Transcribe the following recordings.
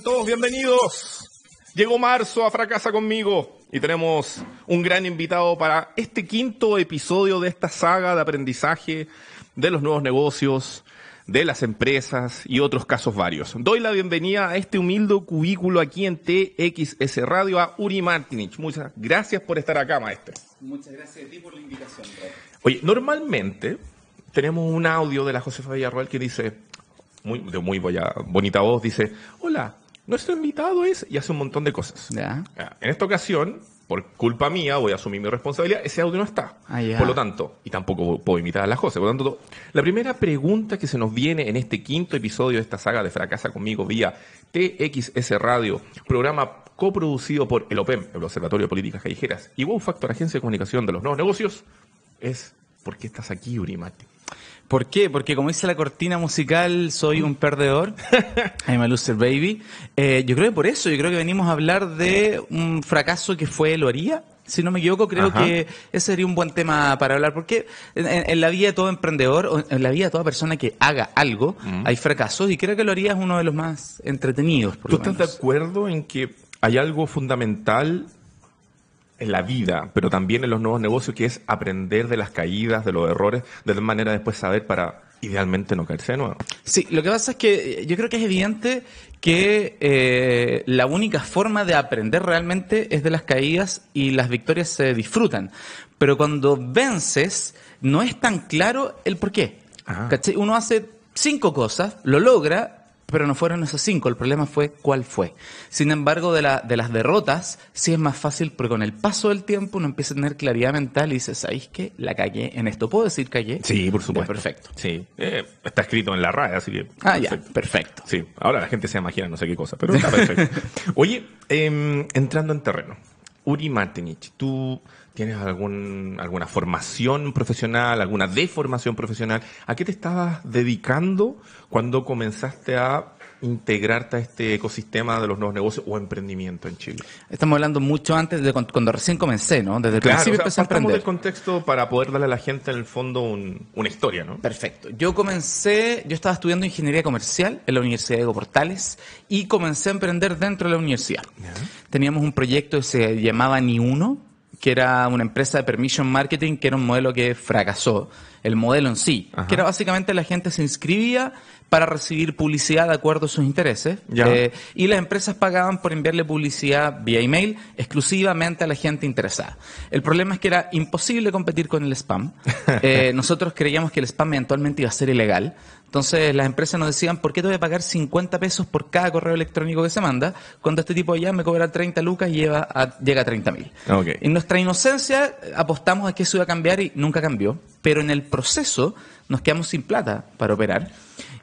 Todos bienvenidos. Llegó marzo a Fracasa conmigo y tenemos un gran invitado para este quinto episodio de esta saga de aprendizaje de los nuevos negocios, de las empresas y otros casos varios. Doy la bienvenida a este humilde cubículo aquí en TXS Radio a Uri Martinich. Muchas gracias por estar acá, maestro. Muchas gracias a ti por la invitación. Oye, normalmente tenemos un audio de la Josefa Villarroel que dice, muy, de muy bonita voz, dice, hola, nuestro invitado es, y hace un montón de cosas. En esta ocasión, por culpa mía, voy a asumir mi responsabilidad, ese audio no está. Ah. Por lo tanto, y tampoco puedo imitar a la José, por lo tanto, la primera pregunta que se nos viene en este quinto episodio de esta saga de Fracasa conmigo vía TXS Radio, programa coproducido por el OPEM, el Observatorio de Políticas Callejeras, y Wow Factor, Agencia de Comunicación de los Nuevos Negocios, es ¿por qué estás aquí, Uri Martin? ¿Por qué? Porque como dice la cortina musical, soy un perdedor. I'm a loser baby. Eh, yo creo que por eso, yo creo que venimos a hablar de un fracaso que fue lo haría. Si no me equivoco, creo Ajá. que ese sería un buen tema para hablar, porque en, en- la vida de todo emprendedor, en la vida de toda persona que haga algo, hay fracasos, y creo que lo haría es uno de los más entretenidos. Por ¿Tú lo estás de menos. acuerdo en que hay algo fundamental en la vida, pero también en los nuevos negocios, que es aprender de las caídas, de los errores, de tal manera después saber para idealmente no caerse de nuevo? Sí, lo que pasa es que eh, yo creo que es evidente que eh, la única forma de aprender realmente es de las caídas y las victorias se disfrutan. Pero cuando vences, no es tan claro el por qué. Uno hace cinco cosas, lo logra, pero no fueron esas cinco. El problema fue cuál fue. Sin embargo, de, la- de las derrotas, sí es más fácil porque con el paso del tiempo uno empieza a tener claridad mental y dice, ¿sabéis qué? La cagué en esto. ¿Puedo decir cagué? Sí, por Ya, supuesto. perfecto. Sí, eh, está escrito en la RAE, así que... Ah, ya, perfecto. perfecto. Sí, ahora la gente se imagina no sé qué cosa, pero está perfecto. Oye, em, entrando en terreno, Uri Martinich, ¿tú tienes algún, alguna formación profesional, alguna deformación profesional? ¿A qué te estabas dedicando cuando comenzaste a integrarte a este ecosistema de los nuevos negocios o emprendimiento en Chile? Estamos hablando mucho antes de cuando, cuando recién comencé, ¿no? Desde el Claro, principio o sea, empecé a partamos del emprender. contexto para poder darle a la gente en el fondo un- una historia, ¿no? Perfecto. Yo comencé, yo estaba estudiando ingeniería comercial en la Universidad de Diego Portales y comencé a emprender dentro de la universidad. Teníamos un proyecto que se llamaba Ni Uno, que era una empresa de permission marketing, que era un modelo que fracasó. El modelo en sí, Ajá. que era básicamente la gente se inscribía para recibir publicidad de acuerdo a sus intereses. Eh, y las empresas pagaban por enviarle publicidad vía email exclusivamente a la gente interesada. El problema es que era imposible competir con el spam. Eh, nosotros creíamos que el spam eventualmente iba a ser ilegal. Entonces las empresas nos decían, ¿por qué te voy a pagar 50 pesos por cada correo electrónico que se manda? Cuando este tipo ya me cobra 30 lucas y lleva a- llega a 30 mil. Ok. En nuestra inocencia apostamos a que eso iba a cambiar y nunca cambió. Pero en el proceso nos quedamos sin plata para operar.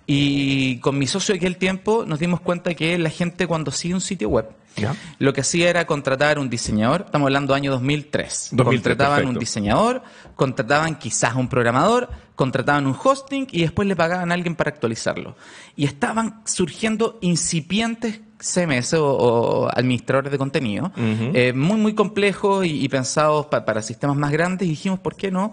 Y con mi socio de aquel tiempo nos dimos cuenta que la gente cuando sigue un sitio web, Ya. lo que hacía era contratar un diseñador, estamos hablando año 2003. 2003, contrataban perfecto. un diseñador, contrataban quizás un programador, contrataban un hosting y después le pagaban a alguien para actualizarlo. Y estaban surgiendo incipientes CMS o, o administradores de contenido, eh, muy, muy complejos y, y pensados pa- para sistemas más grandes. Y dijimos, ¿por qué no?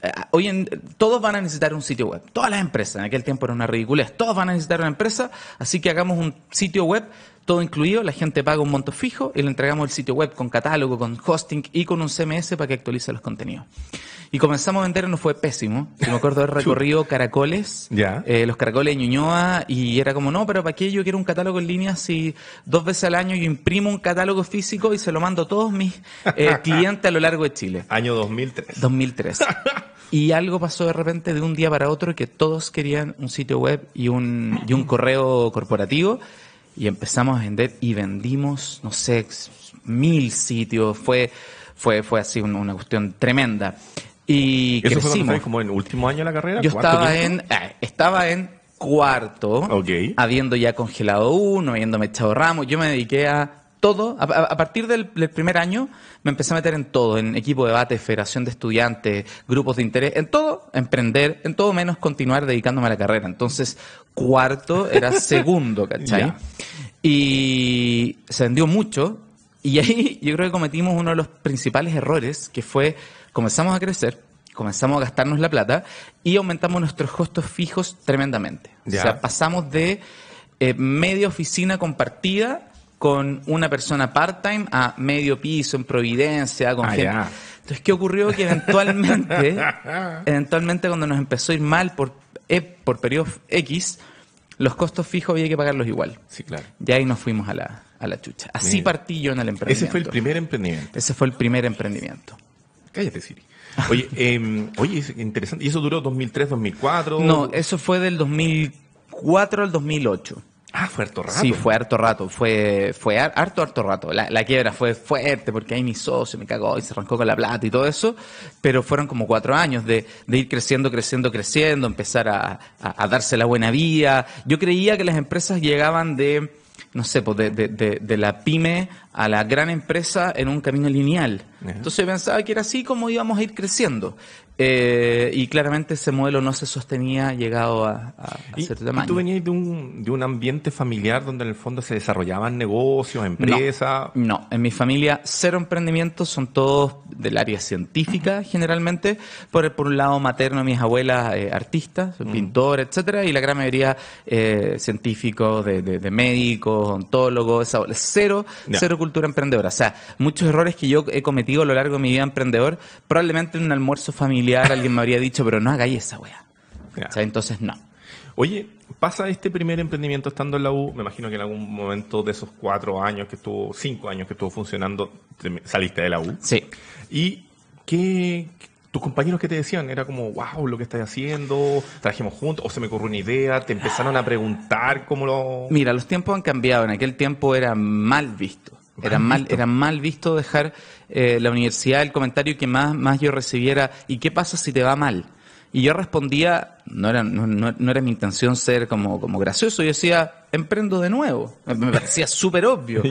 Eh, Hoy en, todos van a necesitar un sitio web. Todas las empresas, en aquel tiempo era una ridiculez. Todos van a necesitar una empresa, así que hagamos un sitio web todo incluido, la gente paga un monto fijo y le entregamos el sitio web con catálogo, con hosting y con un CMS para que actualice los contenidos. Y comenzamos a vender nos fue pésimo. Yo me acuerdo haber recorrido caracoles, eh, los caracoles de Ñuñoa, y era como, no, pero ¿para qué yo quiero un catálogo en línea si dos veces al año yo imprimo un catálogo físico y se lo mando a todos mis eh, clientes a lo largo de Chile? Año 2003. 2003. Y algo pasó de repente de un día para otro que todos querían un sitio web y un, y un correo corporativo y empezamos a vender y vendimos, no sé, mil sitios. Fue, fue, fue así una, cuestión tremenda. Y ¿Eso fue crecimos. estabas como en el último año de la carrera? Yo ¿Cuarto, estaba en, eh, estaba en cuarto, Ok. habiendo ya congelado uno, habiéndome echado ramos. Yo me dediqué a todo. A, partir del, del primer año me empecé a meter en todo, en equipo de debate, federación de estudiantes, grupos de interés, en todo, emprender, en todo menos continuar dedicándome a la carrera. Entonces, cuarto era segundo, ¿cachai? Y se vendió mucho. Y ahí yo creo que cometimos uno de los principales errores, que fue comenzamos a crecer, comenzamos a gastarnos la plata y aumentamos nuestros costos fijos tremendamente. O sea, pasamos de eh, media oficina compartida con una persona part-time a medio piso en Providencia, con Ah, gente. ya. Entonces, ¿qué ocurrió? Que eventualmente, eventualmente cuando nos empezó a ir mal por, eh, por periodos X, los costos fijos había que pagarlos igual. Sí, claro. Y ahí nos fuimos a la, a la chucha. Así Mira. partí yo en el emprendimiento. Ese fue el primer emprendimiento. Ese fue el primer emprendimiento. Cállate, Siri. Oye, eh, oye, es interesante. ¿Y eso duró 2003, 2004? No, eso fue del 2004 al 2008. Ah, fue harto rato. Sí, fue harto rato, fue, fue har- harto, harto rato. La, la quiebra fue fuerte porque ahí mi socio me cagó y se arrancó con la plata y todo eso, pero fueron como cuatro años de, de ir creciendo, creciendo, creciendo, empezar a, a- a darse la buena vía. Yo creía que las empresas llegaban de, no sé, pues de, de- de- de la pyme a la gran empresa en un camino lineal. Ajá. Entonces yo pensaba que era así como íbamos a ir creciendo. Eh, y claramente ese modelo no se sostenía llegado a, a, a ¿Y, cierto y tamaño. tú venías de un, de un ambiente familiar donde en el fondo se desarrollaban negocios, empresas. No, en mi familia cero emprendimientos, son todos del área científica generalmente. Por, por un lado materno, mis abuelas eh, artistas, pintores, etcétera, y la gran mayoría eh, científicos, de, de- de médicos, ontólogos, esa- cero, cero cultura emprendedora. O sea, muchos errores que yo he cometido a lo largo de mi vida emprendedor, probablemente en un almuerzo familiar alguien me habría dicho, pero no hagáis esa. O sea, entonces no. Oye, pasa este primer emprendimiento estando en la U, me imagino que en algún momento de esos cuatro años que estuvo, cinco años que estuvo funcionando, te- saliste de la U. Sí. ¿Y qué, tus compañeros que te decían? Era como, wow, lo que estás haciendo, trabajemos juntos, o se me ocurrió una idea, te empezaron a preguntar cómo lo... Mira, los tiempos han cambiado. En aquel tiempo era mal visto. Era Mal visto. era mal visto dejar eh, la universidad el comentario que más, más yo recibiera. ¿Y qué pasa si te va mal? Y yo respondía, no era, no, no- era mi intención ser como, como gracioso, yo decía, emprendo de nuevo. Me- parecía súper obvio.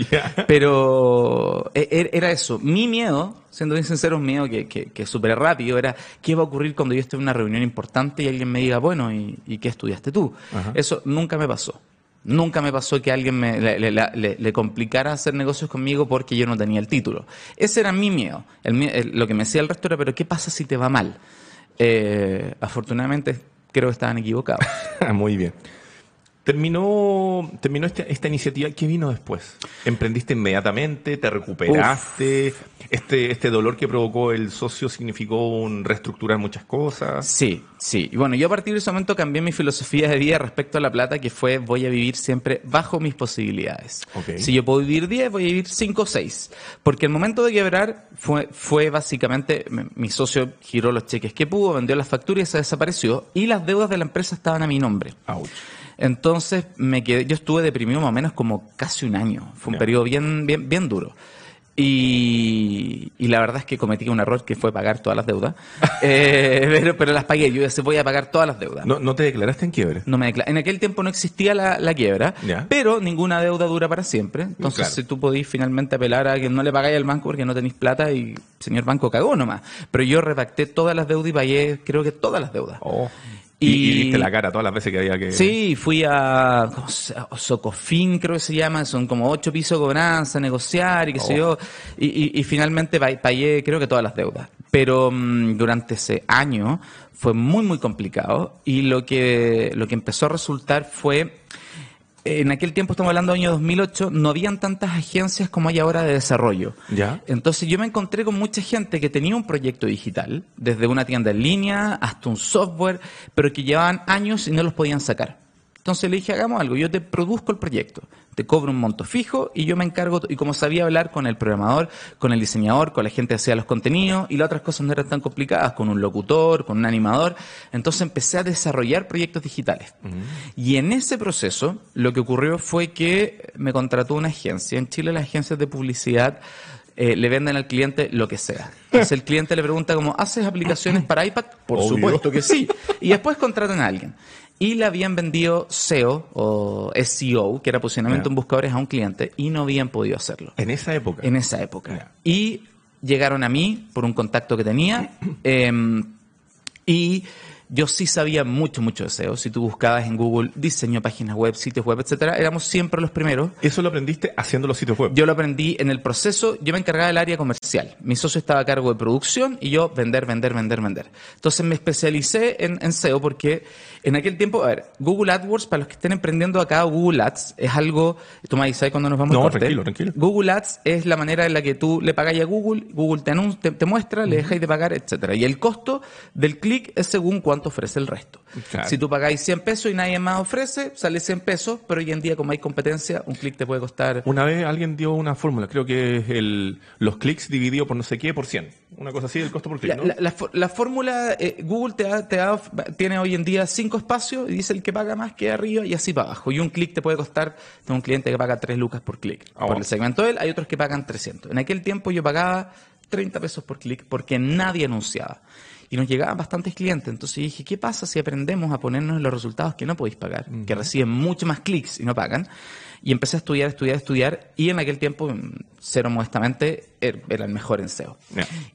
Pero e- e- era eso. Mi miedo, siendo bien sincero, un miedo que, que, que superé rápido, era qué va a ocurrir cuando yo esté en una reunión importante y alguien me diga, bueno, ¿y, y qué estudiaste tú? Ajá. Eso nunca me pasó. Nunca me pasó que alguien me, le, le- le- complicara hacer negocios conmigo porque yo no tenía el título. Ese era mi miedo. El el- lo que me decía el resto era, pero ¿qué pasa si te va mal? Eh, afortunadamente creo que estaban equivocados. Muy bien. Terminó, terminó este- esta iniciativa. ¿Qué vino después? ¿Emprendiste inmediatamente? ¿Te recuperaste? Este, ¿Este dolor que provocó el socio significó un reestructurar muchas cosas? Sí, sí. Y bueno, yo a partir de ese momento cambié mi filosofía de vida respecto a la plata, que fue voy a vivir siempre bajo mis posibilidades. Si yo puedo vivir 10, voy a vivir 5 o 6. Porque el momento de quebrar fue, fue básicamente, mi- mi socio giró los cheques que pudo, vendió las facturas y se desapareció. Y las deudas de la empresa estaban a mi nombre. Ouch. Entonces me quedé, yo estuve deprimido más o menos como casi un año. Fue un Ya. periodo bien, bien, bien duro. Y, y la verdad es que cometí un error que fue pagar todas las deudas. Eh, pero, pero las pagué. Yo decía, voy a pagar todas las deudas. ¿No, no te declaraste en quiebre? No me decla- en aquel tiempo no existía la, la quiebra, pero ninguna deuda dura para siempre. Entonces, Claro. si tú podís finalmente apelar a que no le pagáis al banco porque no tenéis plata y señor banco cagó nomás. Pero yo redacté todas las deudas y pagué, creo que todas las deudas. Oh. Y, Y- la cara todas las veces que había que... Sí, fui a ¿cómo se llama? Socofin, creo que se llama, son como ocho pisos de cobranza, negociar y qué sé Oh. yo. Y, y- y finalmente pa- pagué, creo que todas las deudas. Pero mm, durante ese año fue muy, muy complicado y lo que, lo que empezó a resultar fue. En aquel tiempo, estamos hablando del año 2008, no habían tantas agencias como hay ahora de desarrollo. ¿Ya? Entonces yo me encontré con mucha gente que tenía un proyecto digital, desde una tienda en línea hasta un software, pero que llevaban años y no los podían sacar. Entonces le dije, hagamos algo, yo te produzco el proyecto, te cobro un monto fijo y yo me encargo, y como sabía hablar con el programador, con el diseñador, con la gente que hacía los contenidos, y las otras cosas no eran tan complicadas, con un locutor, con un animador, entonces empecé a desarrollar proyectos digitales. Y en ese proceso, lo que ocurrió fue que me contrató una agencia. En Chile las agencias de publicidad eh, le venden al cliente lo que sea. Entonces el cliente le pregunta como, ¿haces aplicaciones para iPad? Por Obvio. supuesto que sí. Y después contratan a alguien. Y le habían vendido SEO o SEO, que era posicionamiento Ya. en buscadores a un cliente, y no habían podido hacerlo En esa época. en esa época. Y llegaron a mí por un contacto que tenía. eh, y Yo sí sabía mucho, mucho de SEO. Si tú buscabas en Google diseño, páginas web, sitios web, etcétera, éramos siempre los primeros. ¿Eso lo aprendiste haciendo los sitios web? Yo lo aprendí en el proceso, yo me encargaba del área comercial. Mi socio estaba a cargo de producción y yo vender, vender, vender, vender. Entonces me especialicé en, en SEO porque en aquel tiempo, a ver, Google AdWords, para los que estén emprendiendo acá, Google Ads es algo, tú me dices cuando nos vamos No, a corte. tranquilo, tranquilo. Google Ads es la manera en la que tú le pagas a Google, Google te, anun- te, te muestra, le dejáis de pagar, etcétera. Y el costo del clic es según cuánto ofrece el resto. Claro. Si tú pagáis 100 pesos y nadie más ofrece, sale 100 pesos, pero hoy en día como hay competencia, un clic te puede costar... Una vez alguien dio una fórmula, creo que es el, los clics dividido por no sé qué por 100. Una cosa así del costo por clic, La, ¿no? la- la fó- la fórmula, eh, Google te da, te da- tiene hoy en día cinco espacios y dice el que paga más queda arriba y así para abajo. Y un clic te puede costar, tengo un cliente que paga 3 lucas por clic. Ah, por el segmento de él, hay otros que pagan 300. En aquel tiempo yo pagaba 30 pesos por clic porque nadie anunciaba. Y nos llegaban bastantes clientes. Entonces dije, ¿qué pasa si aprendemos a ponernos en los resultados que no podéis pagar? Que reciben mucho más clics y no pagan. Y empecé a estudiar, estudiar, estudiar. Y en aquel tiempo, cero modestamente, er- era el mejor en SEO.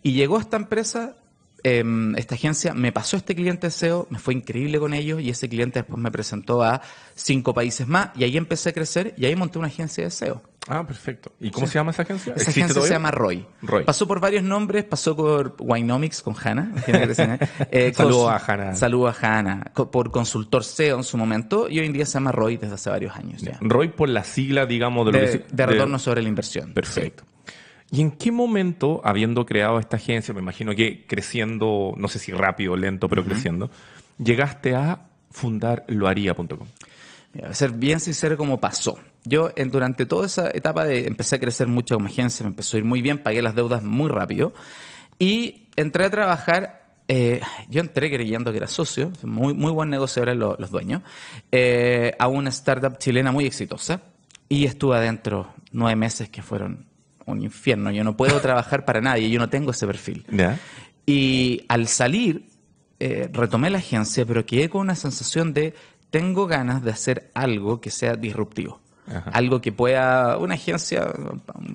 Y llegó esta empresa, em, esta agencia, me pasó este cliente de SEO, me fue increíble con ellos y ese cliente después me presentó a cinco países más y ahí empecé a crecer y ahí monté una agencia de SEO. Ah, perfecto. ¿Y cómo se llama esa agencia? Esa ¿Existe agencia se llama Roy. Roy. Pasó por varios nombres, pasó por Winomics con Hanna. eh, Saludo cons- a Hanna. Saludo a Hanna. Por consultor SEO en su momento y hoy en día se llama Roy desde hace varios años ya. Roy por la sigla, digamos, de, lo De, que se- de retorno sobre la inversión. Perfecto. ¿Y en qué momento, habiendo creado esta agencia, me imagino que creciendo, no sé si rápido o lento, pero creciendo, llegaste a fundar voy a ser bien sincero como pasó. Yo en, durante toda esa etapa de empecé a crecer mucho como agencia, me empezó a ir muy bien, pagué las deudas muy rápido y entré a trabajar. eh, yo entré creyendo que era socio, muy, muy buen negocio eran los, los dueños, eh, a una startup chilena muy exitosa y estuve adentro nueve meses que fueron un infierno. Yo no puedo trabajar para nadie, yo no tengo ese perfil. Y al salir, eh, retomé la agencia, pero quedé con una sensación de tengo ganas de hacer algo que sea disruptivo. Ajá. Algo que pueda, una agencia,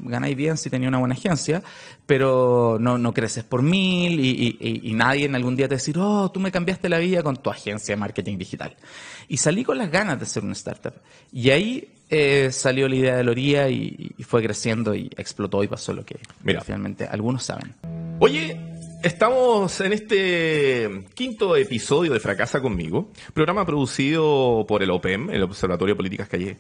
ganáis bien si tenía una buena agencia, pero no, no creces por mil y, y- y- y nadie en algún día te decir, oh, tú me cambiaste la vida con tu agencia de marketing digital. Y salí con las ganas de hacer una startup. Y ahí eh, salió la idea de Loría y, y fue creciendo y explotó y pasó lo que Mira. finalmente algunos saben. Oye, estamos en este quinto episodio de Fracasa conmigo, programa producido por el OPEM, el Observatorio de Políticas Calle...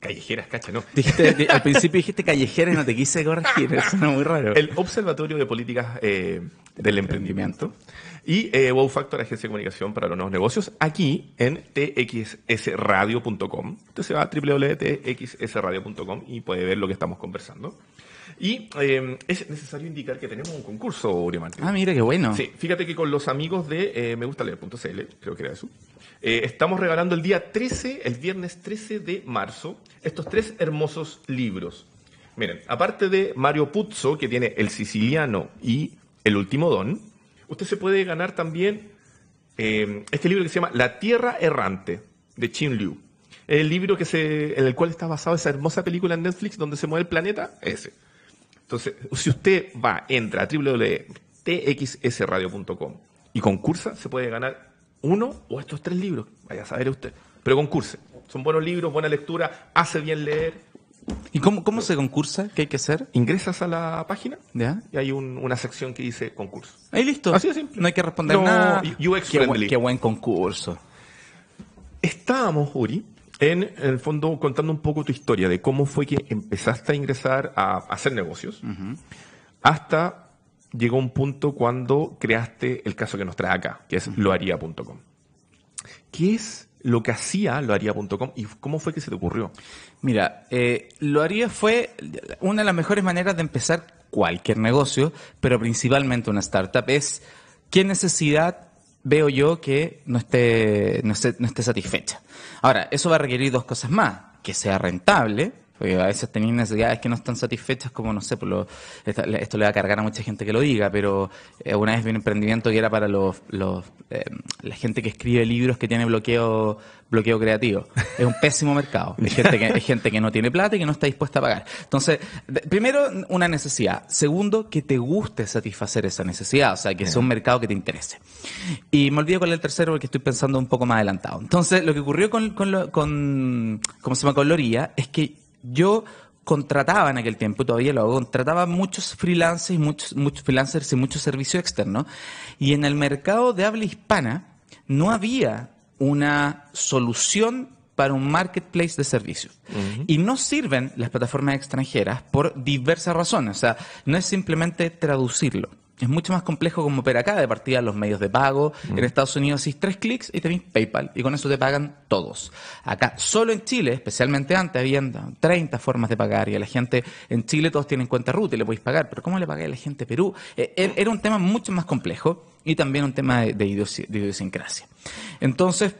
Callejeras, cacha, ¿no? Dijiste, di- al principio dijiste callejera y no te quise corregir, eso no muy raro. El Observatorio de Políticas eh, del Emprendimiento y eh, Wow Factor, Agencia de Comunicación para los Nuevos Negocios, aquí en txsradio.com. Usted se va a www.txsradio.com y puede ver lo que estamos conversando. Y eh, es necesario indicar que tenemos un concurso, Uri Martín. Ah, mira qué bueno. Sí, fíjate que con los amigos de eh, megustaleer.cl, creo que era eso, eh, estamos regalando el día 13, el viernes 13 de marzo, estos tres hermosos libros. Miren, aparte de Mario Puzzo, que tiene El Siciliano y El Último Don, usted se puede ganar también eh, este libro que se llama La Tierra Errante, de Chin Liu. El libro que se, en el cual está basado esa hermosa película en Netflix donde se mueve el planeta, ese. Entonces, si usted va, entra a www.txsradio.com y concursa, se puede ganar uno o estos tres libros. Vaya a saber usted. Pero concurse. Son buenos libros, buena lectura, hace bien leer. ¿Y cómo, cómo se concursa? ¿Qué hay que hacer? Ingresas a la página ¿Ya? y hay un- una sección que dice concurso. Ahí listo. Así de simple. No hay que responder No, nada. UX qué, buen, friendly. qué buen concurso. Estábamos, Uri, en, en el fondo contando un poco tu historia de cómo fue que empezaste a ingresar a, a hacer negocios hasta llegó un punto cuando creaste el caso que nos trae acá, que es loaría.com. ¿Qué es lo que hacía loaría.com y cómo fue que se te ocurrió? Mira, eh, lo haría fue una de las mejores maneras de empezar cualquier negocio, pero principalmente una startup, es qué necesidad veo yo que no no esté, no esté satisfecha. Ahora, eso va a requerir dos cosas más, que sea rentable Porque a veces tenéis necesidades que no están satisfechas, como no sé, por lo, esto le va a cargar a mucha gente que lo diga, pero eh, una vez vi un emprendimiento que era para los, los eh, la gente que escribe libros que tiene bloqueo bloqueo creativo. Es un pésimo mercado. Hay gente, que, no tiene plata y que no está dispuesta a pagar. Entonces, primero, una necesidad. Segundo, que te guste satisfacer esa necesidad, o sea, que sea un mercado que te interese. Y me olvido con el tercero porque estoy pensando un poco más adelantado. Entonces, lo que ocurrió con, con ¿cómo se llama? Con Loría es que yo contrataba en aquel tiempo, todavía lo hago, contrataba muchos freelancers y muchos, muchos freelancers y muchos servicios externos. Y en el mercado de habla hispana no había una solución para un marketplace de servicios. Y no sirven las plataformas extranjeras por diversas razones. O sea, no es simplemente traducirlo es mucho más complejo como opera acá, de partida los medios de pago. En Estados Unidos hacéis tres clics y tenéis PayPal y con eso te pagan todos. Acá, solo en Chile, especialmente antes, habían 30 formas de pagar y a la gente en Chile todos tienen cuenta ruta y le podéis pagar, pero ¿cómo le pagáis a la gente en Perú? Eh, er, era un tema mucho más complejo y también un tema de, idiosincrasia. Entonces,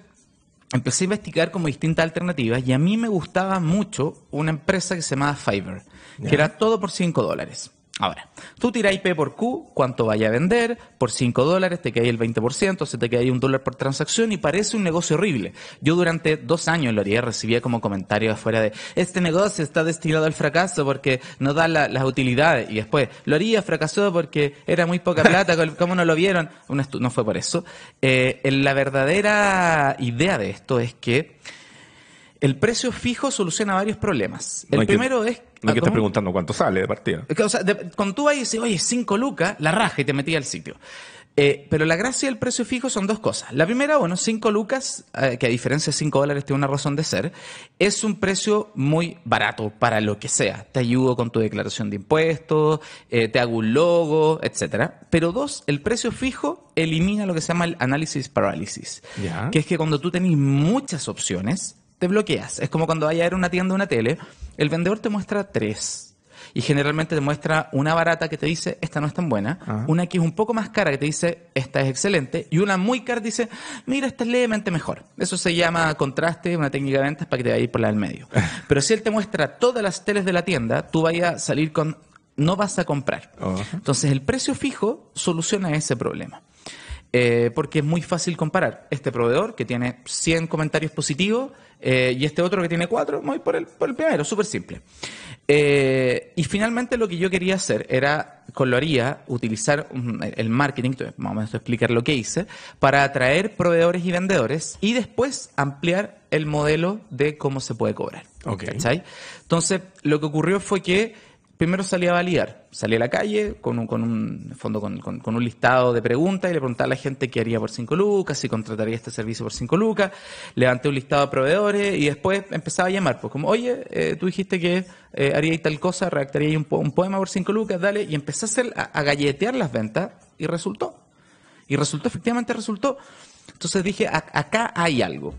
empecé a investigar como distintas alternativas y a mí me gustaba mucho una empresa que se llamaba Fiverr, que era todo por 5 dólares. Ahora, tú tiráis P por Q, cuánto vaya a vender, por 5 dólares te queda el 20%, se te ahí un dólar por transacción y parece un negocio horrible. Yo durante dos años lo haría, recibía como comentario afuera de, este negocio está destinado al fracaso porque no da las utilidades. Y después, lo haría, fracasó porque era muy poca plata, ¿cómo no lo vieron? No fue por eso. Eh, la verdadera idea de esto es que el precio fijo soluciona varios problemas. El primero es... No que estás preguntando cuánto sale de partida. O sea, cuando tú vas y dices, oye, 5 lucas, la raja y te metí al sitio. Eh, pero la gracia del precio fijo son dos cosas. La primera, bueno, 5 lucas, eh, que a diferencia de 5 dólares tiene una razón de ser, es un precio muy barato para lo que sea. Te ayudo con tu declaración de impuestos, eh, te hago un logo, etcétera. Pero dos, el precio fijo elimina lo que se llama el análisis parálisis, que es que cuando tú tenés muchas opciones, te bloqueas. Es como cuando vayas a ir a una tienda o una tele, el vendedor te muestra tres. Y generalmente te muestra una barata que te dice, esta no es tan buena, ah. una que es un poco más cara que te dice, esta es excelente, y una muy cara dice, mira, esta es levemente mejor. Eso se llama contraste, una técnica de ventas para que te vaya a ir por la del medio. Pero si él te muestra todas las teles de la tienda, tú vayas a salir con, no vas a comprar. Entonces el precio fijo soluciona ese problema. Eh, porque es muy fácil comparar este proveedor que tiene 100 comentarios positivos eh, y este otro que tiene 4, voy por el, por el primero, súper simple. Eh, y finalmente lo que yo quería hacer era, con lo haría, utilizar el marketing, vamos a explicar lo que hice, para atraer proveedores y vendedores y después ampliar el modelo de cómo se puede cobrar. Okay. Entonces, lo que ocurrió fue que primero salí a validar. Salí a la calle con un, con un fondo con, con, un listado de preguntas y le preguntaba a la gente qué haría por 5 lucas, si contrataría este servicio por 5 lucas. Levanté un listado de proveedores y después empezaba a llamar. Pues como, oye, eh, tú dijiste que eh, haría tal cosa, redactaría un, un, poema por 5 lucas, dale. Y empecé a, hacer, a, galletear las ventas y resultó. Y resultó, efectivamente resultó. Entonces dije, acá hay algo.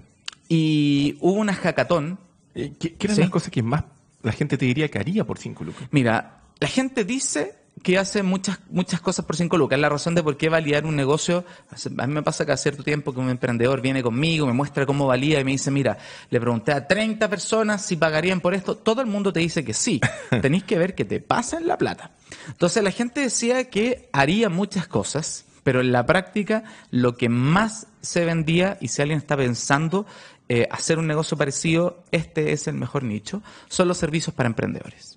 Y hubo una hackathon. Eh, ¿Qué, qué eran las cosas que más la gente te diría que haría por 5 lucas? Mira, la gente dice que hace muchas muchas cosas por 5 lucas. Es la razón de por qué validar un negocio. A mí me pasa que hace cierto tiempo que un emprendedor viene conmigo, me muestra cómo valía y me dice, mira, le pregunté a 30 personas si pagarían por esto. Todo el mundo te dice que sí. Tenéis que ver que te pasen la plata. Entonces la gente decía que haría muchas cosas, pero en la práctica lo que más se vendía, y si alguien está pensando eh, hacer un negocio parecido, este es el mejor nicho, son los servicios para emprendedores.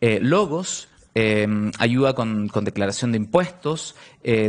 Eh, logos, eh, ayuda con, declaración de impuestos,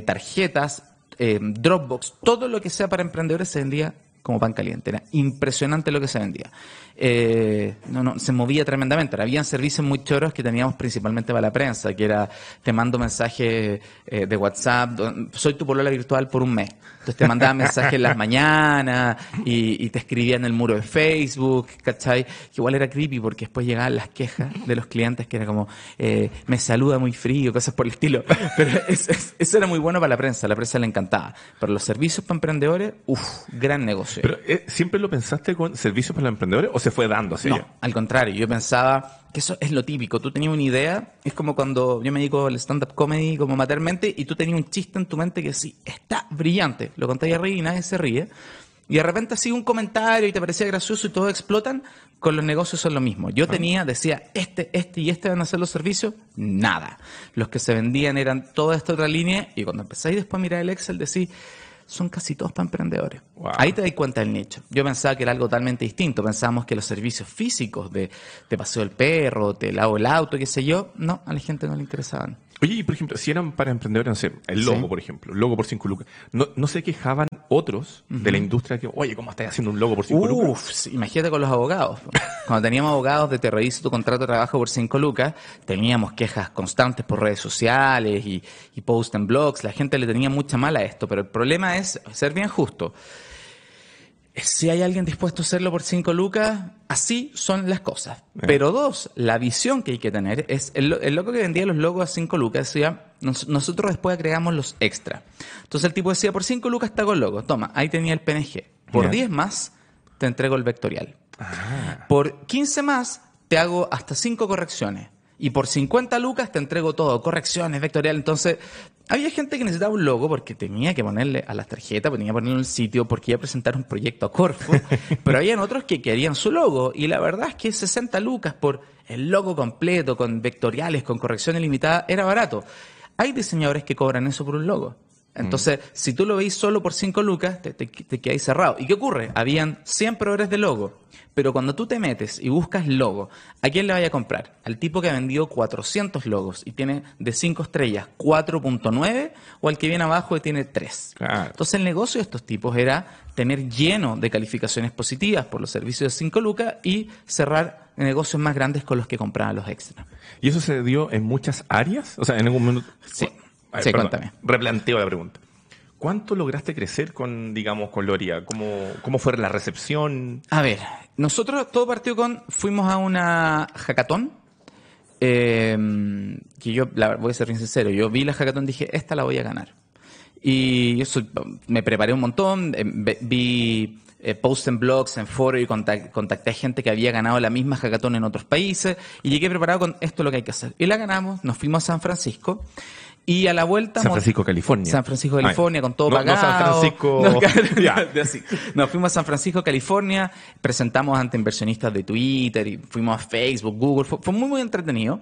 tarjetas, Dropbox, todo lo que sea para emprendedores se vendía como pan caliente. Era impresionante lo que se vendía. Eh, no, no, se movía tremendamente. Habían servicios muy choros que teníamos principalmente para la prensa, que era, te mando mensaje eh, de WhatsApp, soy tu polola virtual por un mes. Entonces te mandaba mensajes en las mañanas y, te escribía en el muro de Facebook, ¿cachai? Que igual era creepy porque después llegaban las quejas de los clientes que era como, eh, me saluda muy frío, cosas por el estilo. Pero eso era muy bueno para la prensa, la prensa le encantaba. Pero los servicios para emprendedores, uff, gran negocio. Pero ¿siempre lo pensaste con servicios para los emprendedores o se fue dando así? No, al contrario, yo pensaba que eso es lo típico. Tú tenías una idea, es como cuando yo me dedico al stand-up comedy como matermente y tú tenías un chiste en tu mente que sí, está brillante. Lo contáis a reír y nadie se ríe. Y de repente así un comentario y te parecía gracioso y todos explotan, con los negocios son lo mismo. Yo tenía, decía, este, este y este van a ser los servicios, nada. Los que se vendían eran toda esta otra línea y cuando empezáis después a mirar el Excel decís, son casi todos para emprendedores. Wow. Ahí te das cuenta del nicho. Yo pensaba que era algo totalmente distinto. Pensábamos que los servicios físicos de, de paseo el perro, te lavo el auto, qué sé yo, no, a la gente no le interesaban. Oye, y por ejemplo, si eran para emprendedores, no sé, el logo, Sí. por ejemplo, el logo por 5 lucas, no, no se quejaban otros de la industria que, oye, ¿cómo estás haciendo un logo por 5 lucas? Uf, imagínate con los abogados. Cuando teníamos abogados de te reviso tu contrato de trabajo por 5 lucas, teníamos quejas constantes por redes sociales y, y post en blogs. La gente le tenía mucha mala a esto, pero el problema es ser bien justo. Si hay alguien dispuesto a hacerlo por 5 lucas, así son las cosas. Pero dos, la visión que hay que tener es, el, lo- el loco que vendía los logos a 5 lucas decía, nos- nosotros después agregamos los extra. Entonces el tipo decía, por 5 lucas te hago el logo, toma, ahí tenía el PNG. Por Ya. 10 más, te entrego el vectorial. Por 15 más, te hago hasta 5 correcciones. Y por 50 lucas te entrego todo, correcciones, vectorial. Entonces, había gente que necesitaba un logo porque tenía que ponerle a las tarjetas, tenía que ponerlo en el sitio, porque iba a presentar un proyecto a Corfo. pero habían otros que querían su logo. Y la verdad es que 60 lucas por el logo completo, con vectoriales, con corrección ilimitada, era barato. Hay diseñadores que cobran eso por un logo. Entonces, si tú lo veis solo por 5 lucas, te, te, te quedáis cerrado. ¿Y qué ocurre? Habían 100 proveedores de logo, pero cuando tú te metes y buscas logo, ¿a quién le vaya a comprar? Al tipo que ha vendido 400 logos y tiene de 5 estrellas 4.9 o al que viene abajo y tiene 3. Claro. Entonces, el negocio de estos tipos era tener lleno de calificaciones positivas por los servicios de 5 lucas y cerrar negocios más grandes con los que compraban los extras. ¿Y eso se dio en muchas áreas? O sea, en algún momento... Sí. Ver, Sí, perdón, cuéntame. Replanteo la pregunta. ¿Cuánto lograste crecer con, digamos, con Loria? ¿Cómo, cómo fue la recepción? A ver, nosotros todo partió con, fuimos a una hackathon, eh, que yo, la, voy a ser bien sincero, yo vi la hackathon y dije, esta la voy a ganar. Y yo soy- me preparé un montón, eh, vi eh, posts en blogs, en foros y contac- contacté a gente que había ganado la misma hackathon en otros países y llegué preparado con esto es lo que hay que hacer. Y la ganamos, nos fuimos a San Francisco y a la vuelta... San Francisco, California. San Francisco, California, Ay, con todo no- no pagado. San Francisco- No, así. Nos fuimos a San Francisco, California, presentamos ante inversionistas de Twitter y fuimos a Facebook, Google. Fue, fue muy, muy entretenido.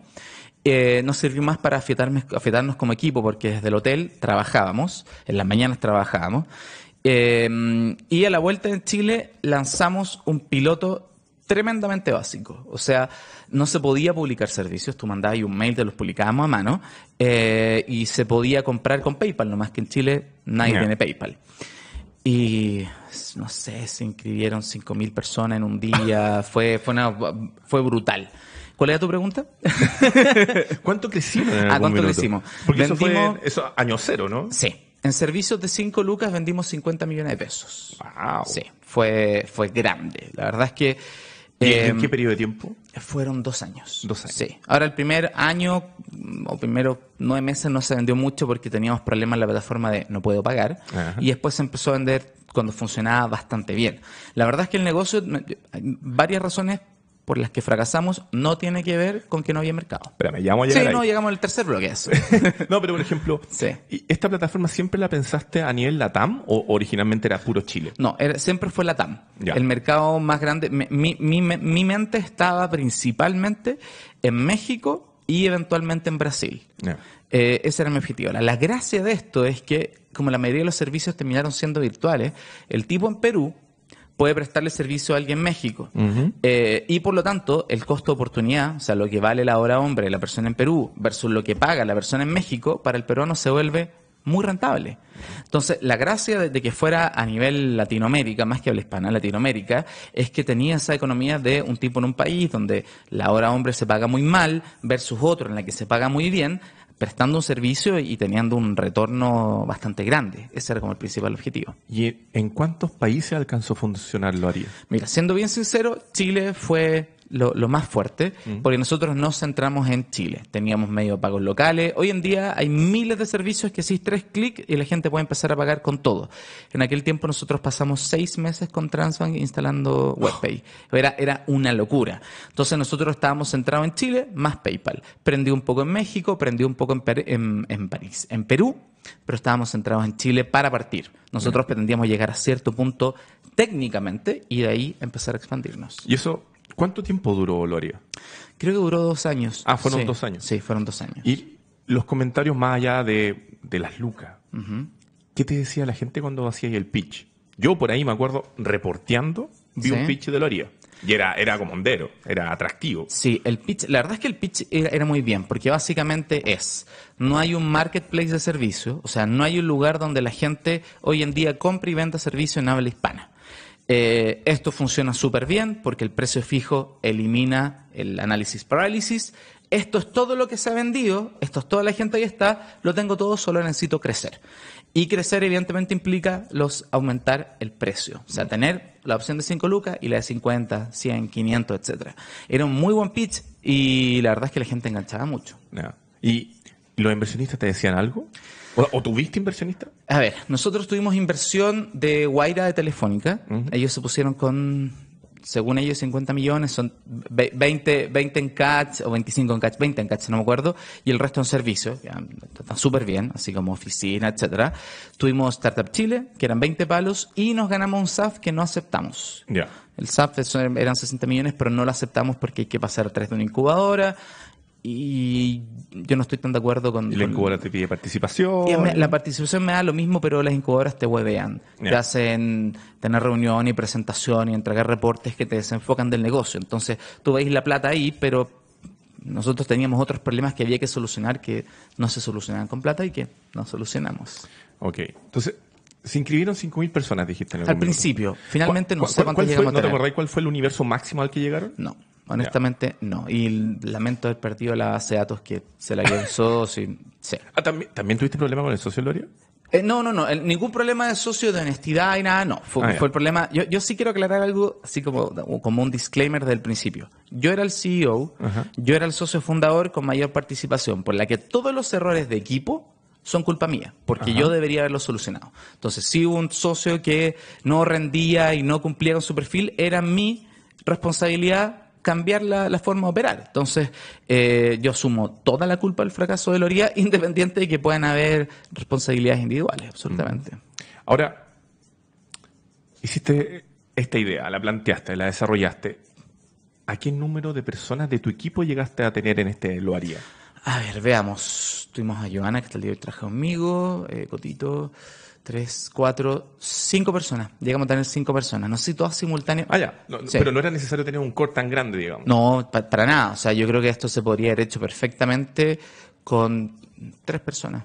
Eh, nos sirvió más para afiatarnos como equipo porque desde el hotel trabajábamos, en las mañanas trabajábamos. Eh, y a la vuelta en Chile lanzamos un piloto tremendamente básico. O sea, no se podía publicar servicios, tú mandabas ahí un mail, te los publicábamos a mano, eh, y se podía comprar con PayPal, nomás que en Chile nadie tiene PayPal. Y no sé, se inscribieron 5.000 personas en un día, fue, fue, una- fue brutal. ¿Cuál era tu pregunta? ¿Cuánto crecimos? Ah, ¿cuánto minuto? crecimos? Porque eso fue eso, año cero, ¿no? Sí. En servicios de 5 lucas vendimos 50 millones de pesos. Wow. Sí, fue, fue grande. La verdad es que... ¿Y en eh, qué periodo de tiempo? Fueron dos años. Dos años. Sí. Ahora, el primer año o primero nueve meses no se vendió mucho porque teníamos problemas en la plataforma de no puedo pagar. Ajá. Y después se empezó a vender cuando funcionaba bastante bien. La verdad es que el negocio, varias razones por las que fracasamos, no tiene que ver con que no había mercado. Espérame, ya vamos a Sí, llegar ahí. no, llegamos al tercer bloque. eso. No, pero por ejemplo, Sí. ¿y ¿esta plataforma siempre la pensaste a nivel LATAM o originalmente era puro Chile? No, era- siempre fue la TAM. Ya. El mercado más grande. Mi, mi, mi- mi mente estaba principalmente en México y eventualmente en Brasil. Eh, ese era mi objetivo. La, la gracia de esto es que, como la mayoría de los servicios terminaron siendo virtuales, el tipo en Perú puede prestarle servicio a alguien en México. Eh, y por lo tanto, el costo de oportunidad, o sea, lo que vale la hora hombre la persona en Perú versus lo que paga la persona en México, para el peruano se vuelve muy rentable. Entonces, la gracia de, de que fuera a nivel Latinoamérica, más que habla hispana, Latinoamérica, es que tenía esa economía de un tipo en un país donde la hora hombre se paga muy mal versus otro en la que se paga muy bien, prestando un servicio y teniendo un retorno bastante grande. Ese era como el principal objetivo. ¿Y en cuántos países alcanzó a funcionar lo haría? Mira, siendo bien sincero, Chile fue lo, lo más fuerte, porque nosotros nos centramos en Chile. Teníamos medio pagos locales. Hoy en día hay miles de servicios que si tres clics y la gente puede empezar a pagar con todo. En aquel tiempo nosotros pasamos seis meses con Transbank instalando WebPay. Era, era una locura. Entonces nosotros estábamos centrados en Chile, más PayPal. Prendí un poco en México, prendí un poco en, Per- en- en París. En Perú pero estábamos centrados en Chile para partir. Nosotros pretendíamos llegar a cierto punto técnicamente y de ahí empezar a expandirnos. ¿Y eso cuánto tiempo duró Loria? Creo que duró dos años. Ah, fueron Sí, dos años. Sí, fueron dos años. Y los comentarios más allá de, de las lucas. ¿Qué te decía la gente cuando hacías el pitch? Yo por ahí me acuerdo reporteando, vi Sí. un pitch de Loria. Y era, era como hondero, era atractivo. Sí, el pitch, la verdad es que el pitch era, era muy bien, porque básicamente es, no hay un marketplace de servicio, o sea, no hay un lugar donde la gente hoy en día compre y venda servicio en habla hispana. Eh, esto funciona súper bien porque el precio fijo elimina el análisis parálisis. Esto es todo lo que se ha vendido, esto es toda la gente que está, lo tengo todo, solo necesito crecer. Y crecer evidentemente implica los aumentar el precio, o sea, tener la opción de 5 lucas y la de 50, 100, 500, etcétera. Era un muy buen pitch y la verdad es que la gente enganchaba mucho. ¿Y los inversionistas te decían algo? ¿O, o tuviste inversionistas? A ver, nosotros tuvimos inversión de Guaira de Telefónica. Ellos se pusieron con, según ellos, 50 millones, son ve- 20, 20 en catch o 25 en catch, 20 en catch, no me acuerdo, y el resto en servicio, que están súper bien, así como oficina, etcétera. Tuvimos Startup Chile, que eran 20 palos, y nos ganamos un SAF que no aceptamos. Ya. El SAF eran 60 millones, pero no lo aceptamos porque hay que pasar a través de una incubadora. Y yo no estoy tan de acuerdo con. Y la con- incubadora te pide participación. me- la participación me da lo mismo, pero las incubadoras te huevean. Te hacen tener reunión y presentación y entregar reportes que te desenfocan del negocio. Entonces, tú veis la plata ahí, pero nosotros teníamos otros problemas que había que solucionar que no se solucionaban con plata y que no solucionamos. Ok. Entonces, se inscribieron 5.000 personas, dijiste. En Al principio, finalmente no ¿Cuál- sé fue- llegamos a ¿No te acordás cuál fue el universo máximo al que llegaron? No, honestamente no. Y lamento haber perdido la base de datos que se la lanzó sin... Sí. Ah, ¿también, ¿También tuviste problema con el socio Loria? Eh, no, no, no. el- ningún problema de socio, de honestidad y nada, no. Fue, Ah, fue el problema. Yo, yo sí quiero aclarar algo, así como, como un disclaimer del principio. Yo era el CEO, yo era el socio fundador con mayor participación, por la que todos los errores de equipo son culpa mía, porque yo debería haberlo solucionado. Entonces, si hubo un socio que no rendía y no cumplía con su perfil, era mi responsabilidad cambiar la, la forma de operar. Entonces, eh, yo asumo toda la culpa del fracaso de Loría, independiente de que puedan haber responsabilidades individuales, absolutamente. Ahora, hiciste esta idea, la planteaste, la desarrollaste. ¿A qué número de personas de tu equipo llegaste a tener en este Lo Haría? A ver, veamos. Tuvimos a Joana, que está el día de hoy trabaja conmigo, eh, Cotito, tres, cuatro, cinco personas. Llegamos a tener cinco personas. No sé si todas simultáneas. Ah, ya. No, Sí. Pero no era necesario tener un core tan grande, digamos. No, pa- para nada. O sea, yo creo que esto se podría haber hecho perfectamente con tres personas.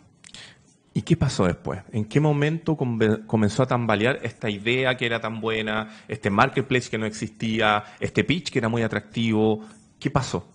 ¿Y qué pasó después? ¿En qué momento comenzó a tambalear esta idea que era tan buena, este marketplace que no existía, este pitch que era muy atractivo? ¿Qué pasó?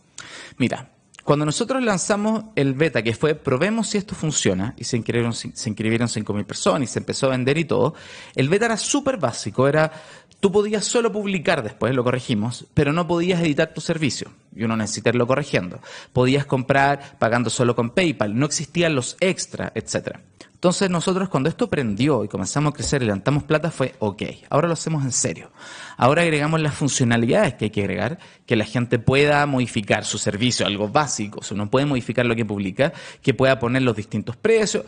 Mira, cuando nosotros lanzamos el beta, que fue probemos si esto funciona, y se inscribieron, se inscribieron 5.000 personas y se empezó a vender y todo, el beta era súper básico, era, tú podías solo publicar después, lo corregimos, pero no podías editar tu servicio, y uno necesita irlo corrigiendo. Podías comprar pagando solo con PayPal, no existían los extra, etcétera. Entonces nosotros cuando esto prendió y comenzamos a crecer y levantamos plata fue, ok, ahora lo hacemos en serio. Ahora agregamos las funcionalidades que hay que agregar, que la gente pueda modificar su servicio, algo básico, o uno puede modificar lo que publica, que pueda poner los distintos precios.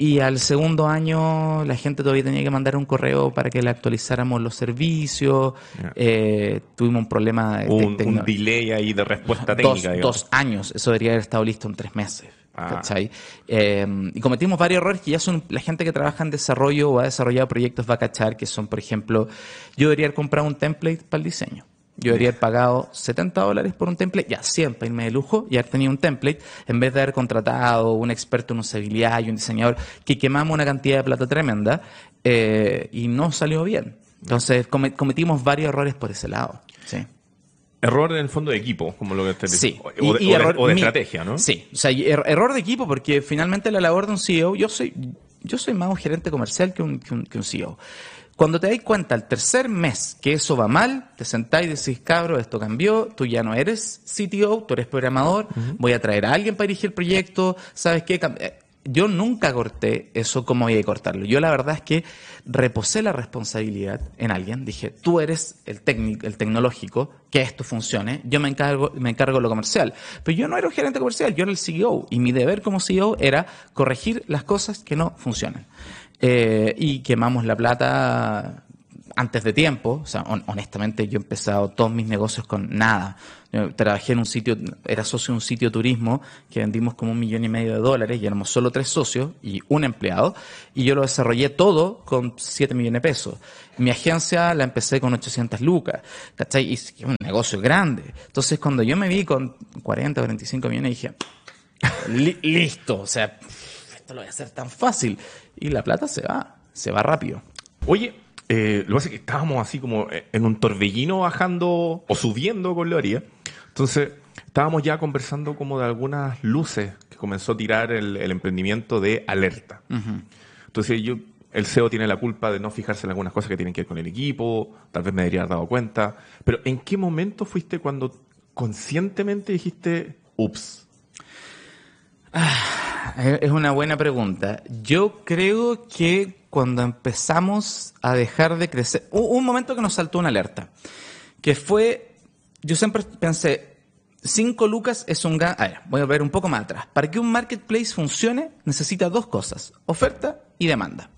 Y al segundo año la gente todavía tenía que mandar un correo para que le actualizáramos los servicios. Eh, tuvimos un problema de Un, delay ahí de respuesta dos, técnica, digamos. dos años. Eso debería haber estado listo en tres meses. Ah. ¿cachai? Eh, y cometimos varios errores que ya son la gente que trabaja en desarrollo o ha desarrollado proyectos va a cachar, que son, por ejemplo, yo debería haber comprado un template para el diseño. Yo debería haber pagado 70 dólares por un template, ya 100 para irme de lujo, y haber tenido un template, en vez de haber contratado un experto en usabilidad y un diseñador que quemamos una cantidad de plata tremenda eh, y no salió bien. Entonces come- cometimos varios errores por ese lado. Sí. Error en el fondo de equipo, como lo que te Sí. O, de, o de- o de estrategia, ¿no? Sí. O sea, er- error de equipo porque finalmente la labor de un CEO, yo soy, yo soy más un gerente comercial que un, que un, que un CEO. Cuando te das cuenta al tercer mes que eso va mal, te sentás y decís, cabro, esto cambió, tú ya no eres CTO, tú eres programador, voy a traer a alguien para dirigir el proyecto, ¿sabes qué? Eh, Yo nunca corté eso como había que cortarlo. Yo la verdad es que reposé la responsabilidad en alguien. Dije, tú eres el técnico, el tecnológico, que esto funcione. Yo me encargo, me encargo de lo comercial. Pero yo no era un gerente comercial, yo era el CEO. Y mi deber como CEO era corregir las cosas que no funcionan. Eh, y quemamos la plata antes de tiempo, o sea, honestamente yo he empezado todos mis negocios con nada. trabajé en un sitio, era socio de un sitio de turismo que vendimos como un millón y medio de dólares y éramos solo tres socios y un empleado y yo lo desarrollé todo con siete millones de pesos. Mi agencia la empecé con 800 lucas, ¿cachai? Y es un negocio grande. Entonces cuando yo me vi con 40, 45 millones dije, listo, o sea, esto lo voy a hacer tan fácil. Y la plata se va, se va rápido. Oye, eh, lo que pasa es que estábamos así como en un torbellino bajando o subiendo con Loria. Entonces, estábamos ya conversando como de algunas luces que comenzó a tirar el, emprendimiento de alerta. Entonces, yo, el CEO tiene la culpa de no fijarse en algunas cosas que tienen que ver con el equipo, tal vez me debería haber dado cuenta. Pero, ¿en qué momento fuiste cuando conscientemente dijiste, ups? Ah, es una buena pregunta. Yo creo que cuando empezamos a dejar de crecer, hubo un momento que nos saltó una alerta, que fue, yo siempre pensé, 5 lucas es un gan... A ver, voy a ver un poco más atrás. Para que un marketplace funcione, necesita dos cosas, oferta y demanda.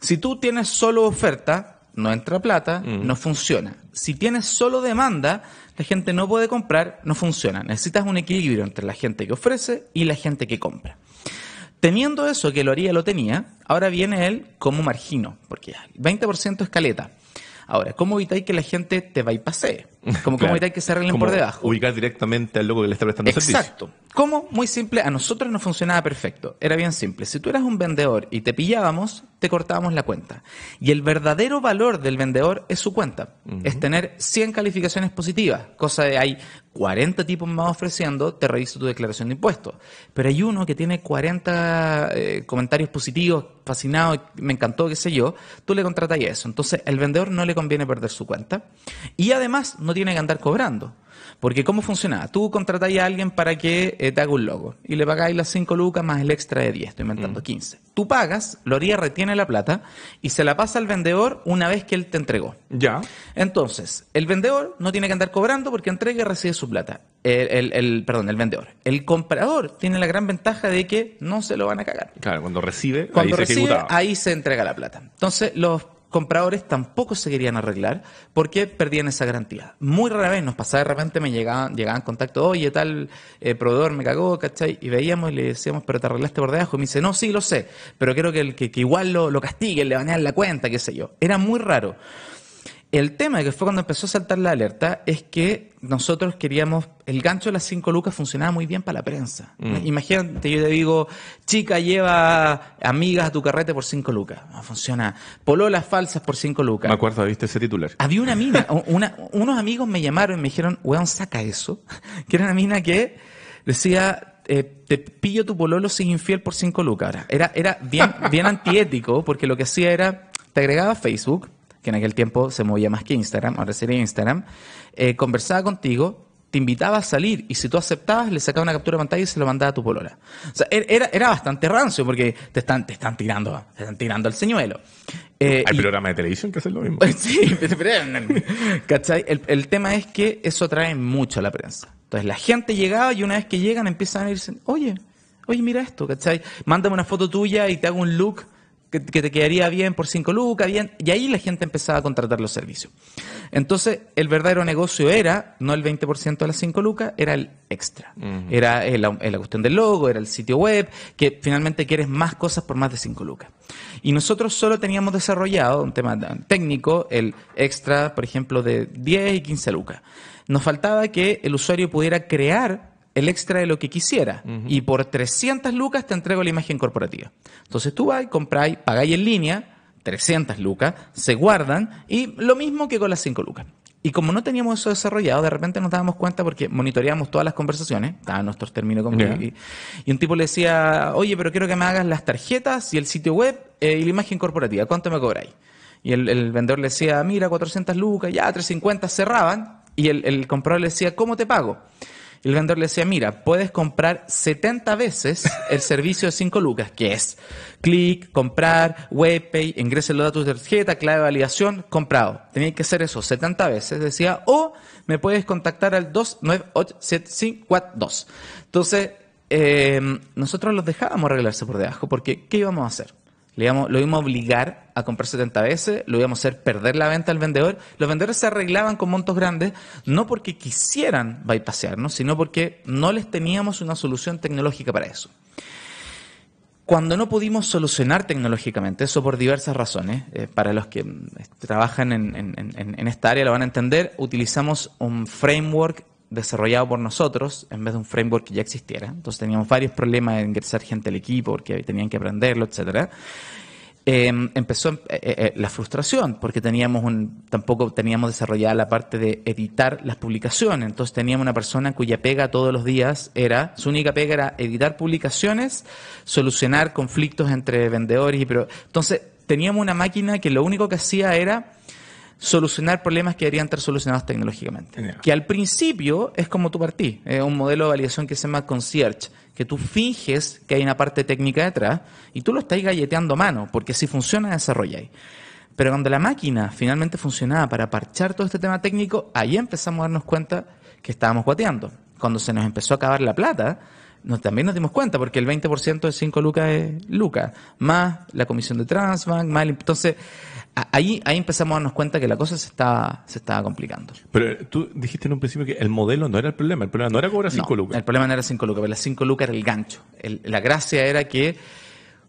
Si tú tienes solo oferta, no entra plata, mm. no funciona. Si tienes solo demanda, la gente no puede comprar, no funciona. Necesitas un equilibrio entre la gente que ofrece y la gente que compra. Teniendo eso, que lo haría, lo tenía, ahora viene él como margino, porque el 20% es caleta. Ahora, ¿cómo evitáis que la gente te va y pase? ¿Cómo, ¿Cómo evitáis que se arreglen por debajo? Ubicar directamente al loco que le está prestando servicio. Exacto. ¿Cómo? Muy simple. A nosotros no funcionaba perfecto. Era bien simple. Si tú eras un vendedor y te pillábamos, te cortábamos la cuenta. Y el verdadero valor del vendedor es su cuenta. Es tener 100 calificaciones positivas. Cosa de hay 40 tipos más ofreciendo, te reviso tu declaración de impuestos. Pero hay uno que tiene 40 eh, comentarios positivos, fascinado, me encantó, qué sé yo. Tú le contratas eso. Entonces, el vendedor no le conviene perder su cuenta. Y además, no tiene que andar cobrando. Porque ¿cómo funciona? Tú contratáis a alguien para que eh, te haga un logo y le pagáis las 5 lucas más el extra de 10, estoy inventando 15. Mm. Tú pagas, Loría retiene la plata y se la pasa al vendedor una vez que él te entregó. Ya. Entonces, el vendedor no tiene que andar cobrando porque entrega y recibe su plata. El, perdón, el vendedor. El comprador tiene la gran ventaja de que no se lo van a cagar. Claro, cuando recibe, cuando ahí recibe, se ahí se entrega la plata. Entonces, los compradores tampoco se querían arreglar porque perdían esa garantía. Muy rara vez nos pasaba de repente, me llegaban, llegaban contacto, oye, tal eh, proveedor me cagó, ¿cachai? Y veíamos y le decíamos, pero te arreglaste por debajo. Y me dice, no, sí, lo sé, pero quiero que, que, que igual lo, lo castiguen, le banean la cuenta, qué sé yo. Era muy raro. El tema que fue cuando empezó a saltar la alerta es que nosotros queríamos, el gancho de las cinco lucas funcionaba muy bien para la prensa. Mm. Imagínate, yo te digo, chica lleva amigas a tu carrete por cinco lucas. No funciona. Pololas falsas por cinco lucas. Me acuerdo, viste ese titular. Había una mina, unos amigos me llamaron y me dijeron, weón, saca eso. Que era una mina que decía, eh, te pillo tu pololo sin infiel por cinco lucas. Era, era bien, bien antiético porque lo que hacía era, te agregaba a Facebook, que en aquel tiempo se movía más que Instagram, ahora sería Instagram, eh, conversaba contigo, te invitaba a salir y si tú aceptabas, le sacaba una captura de pantalla y se lo mandaba a tu polola. O sea, er, era, era bastante rancio porque te están, te están tirando, te están tirando al señuelo. Eh, Hay programas de televisión que hacen lo mismo. sí, ¿cachai? El, el, tema es que eso atrae mucho a la prensa. Entonces la gente llegaba y una vez que llegan empiezan a irse, oye, oye, mira esto, ¿cachai? Mándame una foto tuya y te hago un look que, te quedaría bien por 5 lucas, bien, y ahí la gente empezaba a contratar los servicios. Entonces, el verdadero negocio era, no el 20% de las 5 lucas, era el extra. Era la, cuestión del logo, era el sitio web, que finalmente quieres más cosas por más de 5 lucas. Y nosotros solo teníamos desarrollado un tema técnico, el extra, por ejemplo, de 10 y 15 lucas. Nos faltaba que el usuario pudiera crear el extra de lo que quisiera. Y por 300 lucas te entrego la imagen corporativa. Entonces tú vas, compráis, pagáis en línea, 300 lucas, se guardan y lo mismo que con las 5 lucas. Y como no teníamos eso desarrollado, de repente nos dábamos cuenta porque monitoreamos todas las conversaciones, estaban nuestros términos con y, un tipo le decía, oye, pero quiero que me hagas las tarjetas y el sitio web eh, y la imagen corporativa, ¿cuánto me cobráis? Y el, vendedor le decía, mira, 400 lucas, ya, 350 cerraban, y el, el comprador le decía, ¿cómo te pago? El vendedor le decía, mira, puedes comprar 70 veces el servicio de 5 lucas, que es clic, comprar, webpay, ingrese los datos de tarjeta, clave de validación, comprado. Tenía que hacer eso 70 veces, decía, o me puedes contactar al 2987542. Entonces, eh, nosotros los dejábamos arreglarse por debajo, porque ¿qué íbamos a hacer? Lo íbamos a obligar a comprar 70 veces, lo íbamos a hacer perder la venta al vendedor. Los vendedores se arreglaban con montos grandes, no porque quisieran bypassearnos, sino porque no les teníamos una solución tecnológica para eso. Cuando no pudimos solucionar tecnológicamente, eso por diversas razones, eh, para los que mm, trabajan en, en- en esta área lo van a entender, utilizamos un framework desarrollado por nosotros en vez de un framework que ya existiera. Entonces teníamos varios problemas de ingresar gente al equipo porque tenían que aprenderlo, etcétera. Eh, empezó eh, eh, la frustración porque teníamos un, tampoco teníamos desarrollada la parte de editar las publicaciones. Entonces teníamos una persona cuya pega todos los días era, su única pega era editar publicaciones, solucionar conflictos entre vendedores y pero entonces teníamos una máquina que lo único que hacía era solucionar problemas que deberían estar solucionados tecnológicamente. Que al principio es como tú partí, es un modelo de validación que se llama concierge, que tú finges que hay una parte técnica detrás y tú lo estás galleteando a mano, porque si funciona, desarrolláis. Pero cuando la máquina finalmente funcionaba para parchar todo este tema técnico, ahí empezamos a darnos cuenta que estábamos guateando. Cuando se nos empezó a acabar la plata, nos, también nos dimos cuenta, porque el 20% de 5 lucas es lucas, más la comisión de Transbank, más el- entonces ahí, ahí empezamos a darnos cuenta que la cosa se estaba, se estaba complicando. Pero eh, tú dijiste en un principio que el modelo no era el problema, el problema no era cobrar 5 No, lucas. El problema no era 5 lucas, pero las 5 lucas era el gancho. El- la gracia era que,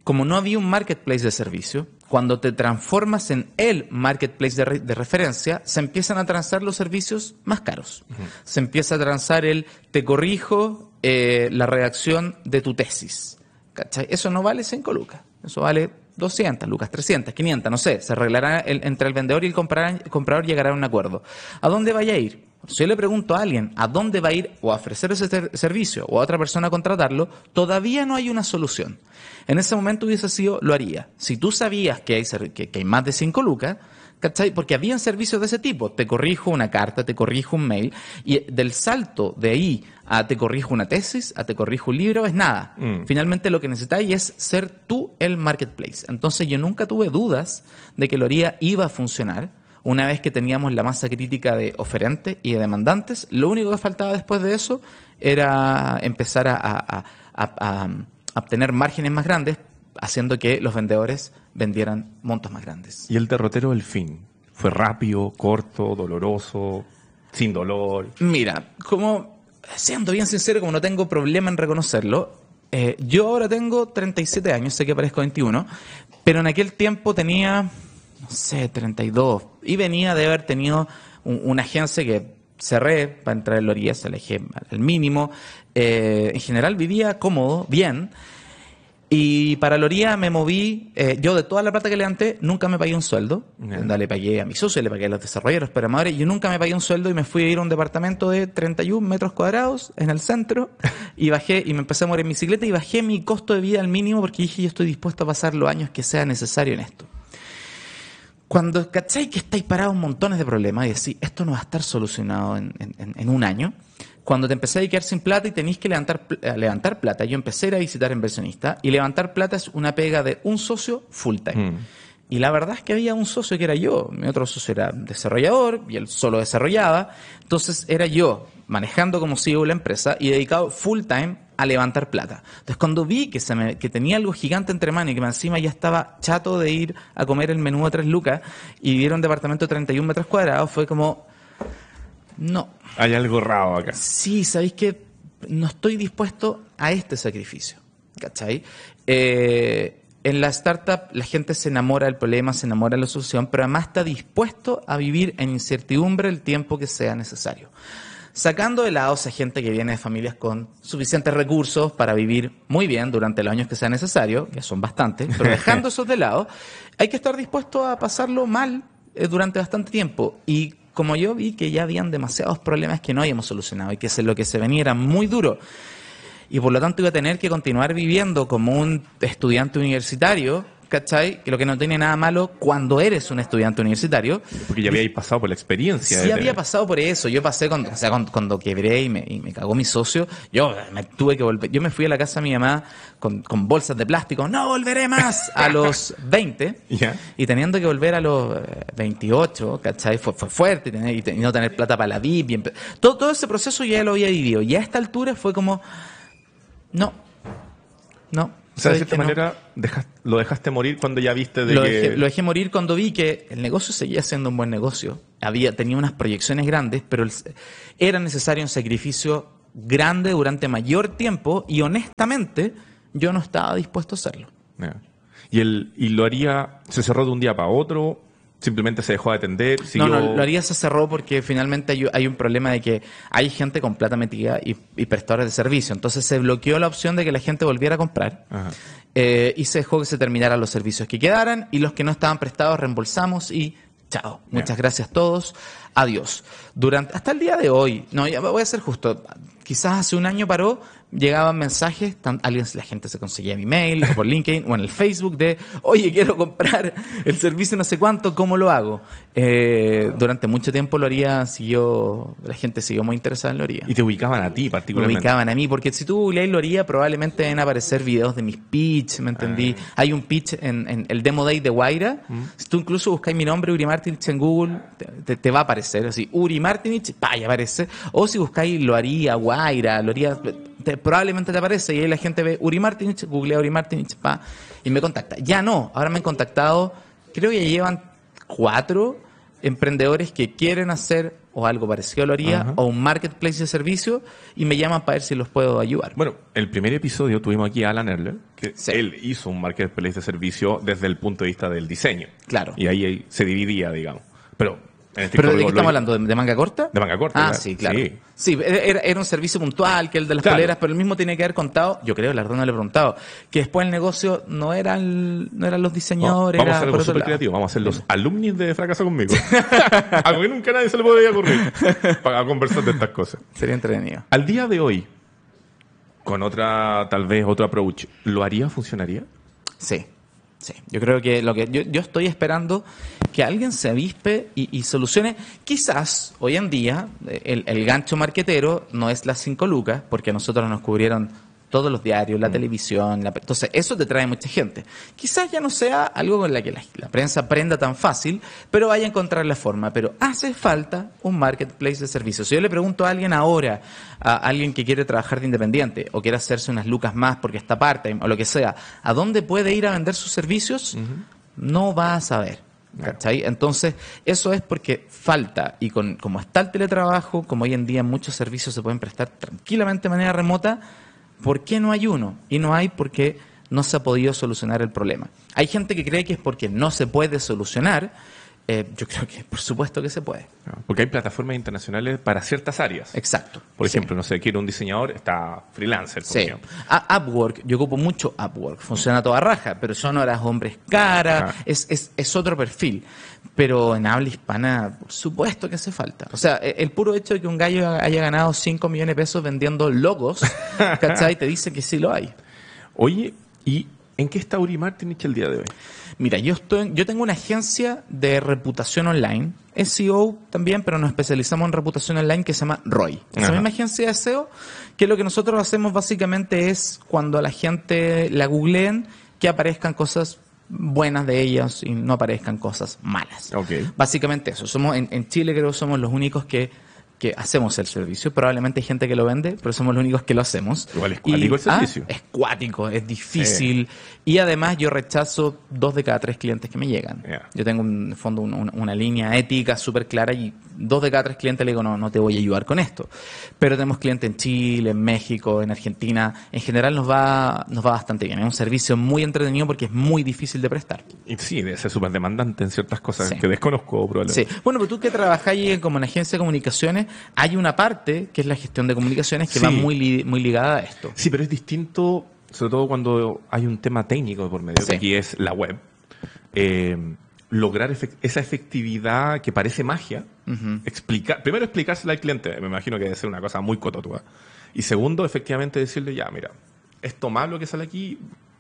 como no había un marketplace de servicio, cuando te transformas en el marketplace de, re- de referencia, se empiezan a transar los servicios más caros. Se empieza a transar el te corrijo eh, la redacción de tu tesis. ¿Cachai? Eso no vale 5 lucas. Eso vale 200 lucas, 300, 500, no sé. Se arreglará el- entre el vendedor y el comprador, el llegará a un acuerdo. ¿A dónde vaya a ir? Si yo le pregunto a alguien a dónde va a ir o a ofrecer ese servicio o a otra persona a contratarlo, todavía no hay una solución. En ese momento hubiese sido, lo haría. Si tú sabías que hay, que, que hay más de 5 lucas, ¿cachai? Porque habían servicios de ese tipo. Te corrijo una carta, te corrijo un mail, y del salto de ahí a te corrijo una tesis, a te corrijo un libro, es nada. Mm. Finalmente lo que necesitáis es ser tú el marketplace. Entonces yo nunca tuve dudas de que Loría iba a funcionar. Una vez que teníamos la masa crítica de oferentes y de demandantes, lo único que faltaba después de eso era empezar a, a- a- a- a obtener márgenes más grandes, haciendo que los vendedores vendieran montos más grandes. Y el derrotero del fin. Fue rápido, corto, doloroso, sin dolor. Mira, como siendo bien sincero, como no tengo problema en reconocerlo, eh, yo ahora tengo 37 años, sé que parezco 21, pero en aquel tiempo tenía, no sé, 32, y venía de haber tenido un- una agencia que cerré para entrar en Loría, se alejé al mínimo. Eh, en general vivía cómodo, bien. Y para Loría me moví, eh, yo de toda la plata que levanté, nunca me pagué un sueldo. Onda, Le pagué a mi socio, le pagué a los desarrolladores, programadores, yo nunca me pagué un sueldo y me fui a ir a un departamento de 31 metros cuadrados en el centro y bajé y me empecé a mover en bicicleta y bajé mi costo de vida al mínimo porque dije yo estoy dispuesto a pasar los años que sea necesario en esto. Cuando cacháis que estáis parados montones de problemas y decís, esto no va a estar solucionado en, en- en- en un año, cuando te empecé a quedar sin plata y tenéis que levantar, eh, levantar plata, yo empecé a ir a visitar inversionistas y levantar plata es una pega de un socio full time. Mm. Y la verdad es que había un socio que era yo, mi otro socio era desarrollador y él solo desarrollaba, entonces era yo manejando como CEO la empresa y dedicado full time a levantar plata. Entonces cuando vi que, se me- que tenía algo gigante entre manos y que encima ya estaba chato de ir a comer el menú de tres lucas y vivir en un departamento de 31 metros cuadrados, fue como, no, Hay algo raro acá. sí, sabéis que no estoy dispuesto a este sacrificio. ¿Cachai? Eh, en la startup la gente se enamora del problema, se enamora de la solución, pero además está dispuesto a vivir en incertidumbre el tiempo que sea necesario. Sacando de lado a esa gente que viene de familias con suficientes recursos para vivir muy bien durante los años que sea necesario, que son bastantes, pero dejando esos de lado, hay que estar dispuesto a pasarlo mal eh, durante bastante tiempo. Y como yo vi que ya habían demasiados problemas que no habíamos solucionado y que lo que se venía era muy duro, y por lo tanto iba a tener que continuar viviendo como un estudiante universitario, ¿cachai? Que lo que no tiene nada malo cuando eres un estudiante universitario, Porque ya habíais pasado por la experiencia. Sí había pasado por eso. Yo pasé cuando, o sea, cuando, cuando quebré y me, y me cagó mi socio, yo me tuve que volver. Yo me fui a la casa de mi mamá con, con bolsas de plástico. No volveré más a los 20. Ya. Y teniendo que volver a los eh, 28, ¿cachai? Fue, fue fuerte y, tener- no tener plata para la VIP. y todo, todo ese proceso ya lo había vivido. Y a esta altura fue como, no, no. O sea, de ¿sabes cierta? No. manera dejas- lo dejaste morir cuando ya viste de lo, que... dejé, lo dejé morir cuando vi que el negocio seguía siendo un buen negocio. Había, tenía unas proyecciones grandes, pero el- era necesario un sacrificio grande durante mayor tiempo y honestamente yo no estaba dispuesto a hacerlo. Y, el, y lo haría, se cerró de un día para otro, simplemente se dejó de atender, siguió... No, no, lo haría se cerró porque finalmente hay, hay un problema de que hay gente con plata metida y, y prestadores de servicio. Entonces se bloqueó la opción de que la gente volviera a comprar. Eh, y se dejó que se terminaran los servicios que quedaran y los que no estaban prestados reembolsamos y chao. Muchas gracias a todos. Adiós. Durante, hasta el día de hoy, no, ya voy a ser justo, quizás hace un año paró, llegaban mensajes, tan- alguien, la gente se conseguía mi mail o por LinkedIn o en el Facebook de, oye, quiero comprar el servicio no sé cuánto, ¿cómo lo hago? Eh, durante mucho tiempo lo haría, siguió, la gente siguió muy interesada en lo haría. Y te ubicaban a ti Me particularmente. ubicaban a mí, porque si tú googleas lo haría, probablemente a aparecer videos de mis pitch, ¿me entendí? Ah. Hay un pitch en, en el Demo Day de Guaira. Mm. Si tú incluso buscáis mi nombre, Uri Martinich, en Google, te, te- te va a aparecer así, Uri Martinich, pa, aparece. O si buscáis lo haría, Guaira, lo haría, te- probablemente te aparece y ahí la gente ve Uri Martinich, googlea Uri Martinich, pa, y me contacta. Ya no, ahora me han contactado, creo que llevan cuatro emprendedores que quieren hacer o algo parecido a lo haría Ajá. o un marketplace de servicio y me llaman para ver si los puedo ayudar. Bueno, el primer episodio tuvimos aquí a Alan Erler, que Sí. él hizo un marketplace de servicio desde el punto de vista del diseño. Claro. Y ahí, se dividía, digamos. Pero ¿Pero de qué estamos hablando? ¿De, manga corta? De manga corta, Ah, sí, claro. Sí. Sí, era, era un servicio puntual que el de las Claro. poleras, pero el mismo tiene que haber contado, yo creo, la verdad no le he preguntado, que después el negocio no eran, no eran los No, diseñadores, vamos a hacer algo súper creativo. Vamos a hacer los alumnis de Fracaso conmigo. algo que nunca nadie se le podría ocurrir para conversar de estas cosas. Sería entretenido. Al día de hoy, con otra, tal vez otro approach, ¿lo haría? ¿Funcionaría? Sí, sí. Yo creo que lo que yo, yo estoy esperando que alguien se avispe y, y solucione. Quizás hoy en día el, el gancho marquetero no es las cinco lucas, porque a nosotros nos cubrieron todos los diarios, la televisión, la, entonces eso te trae mucha gente. Quizás ya no sea algo con la que la, la prensa aprenda tan fácil, pero vaya a encontrar la forma. Pero hace falta un marketplace de servicios. Si yo le pregunto a alguien ahora, a alguien que quiere trabajar de independiente o quiere hacerse unas lucas más porque está part-time o lo que sea, ¿a dónde puede ir a vender sus servicios? No va a saber. ¿Cachai? Entonces, eso es porque falta, y con, como está el teletrabajo, como hoy en día muchos servicios se pueden prestar tranquilamente de manera remota, ¿por qué no hay uno? Y no hay porque no se ha podido solucionar el problema. Hay gente que cree que es porque no se puede solucionar. Eh, yo creo que por supuesto que se puede. Porque hay plataformas internacionales para ciertas áreas. Exacto. Por Sí. ejemplo, no sé, quiero un diseñador, está freelancer. por Sí. ejemplo. A- Upwork, yo ocupo mucho Upwork, funciona toda raja, pero son horas hombres cara, Ah. es, es, es otro perfil. Pero en habla hispana, por supuesto que hace falta. O sea, e- el puro hecho de que un gallo haya ganado 5 millones de pesos vendiendo logos, ¿cachai? Te dice que sí lo hay. Oye, ¿y en qué está Uri Martinich el día de hoy? Mira, yo estoy, yo tengo una agencia de reputación online, SEO también, pero nos especializamos en reputación online que se llama ROI. Esa Ajá. misma agencia de SEO, que lo que nosotros hacemos básicamente es cuando a la gente la googleen, que aparezcan cosas buenas de ellas y no aparezcan cosas malas. Ok. Básicamente eso. Somos en, en Chile creo que somos los únicos que, que hacemos el servicio. Probablemente hay gente que lo vende, pero somos los únicos que lo hacemos. Igual es Y- cuático el ah, servicio. es cuático, es difícil. Y además yo rechazo dos de cada tres clientes que me llegan. Yo tengo en el fondo un- un- una línea ética súper clara y dos de cada tres clientes le digo, no, no te voy a ayudar con esto. Pero tenemos clientes en Chile, en México, en Argentina. En general nos va, nos va bastante bien. Es un servicio muy entretenido porque es muy difícil de prestar. Y sí, debe ser súper demandante en ciertas cosas Sí. que desconozco probablemente. Sí. Bueno, pero tú que trabajáis como en agencia de comunicaciones, hay una parte que es la gestión de comunicaciones que Sí. va muy, li- muy ligada a esto. Sí, pero es distinto, sobre todo cuando hay un tema técnico por medio, Sí. que aquí es la web. Eh, lograr esa efectividad que parece magia, explicar, primero explicársela al cliente, me imagino que debe ser una cosa muy cototua. Y segundo, efectivamente decirle, ya, mira, esto malo que sale aquí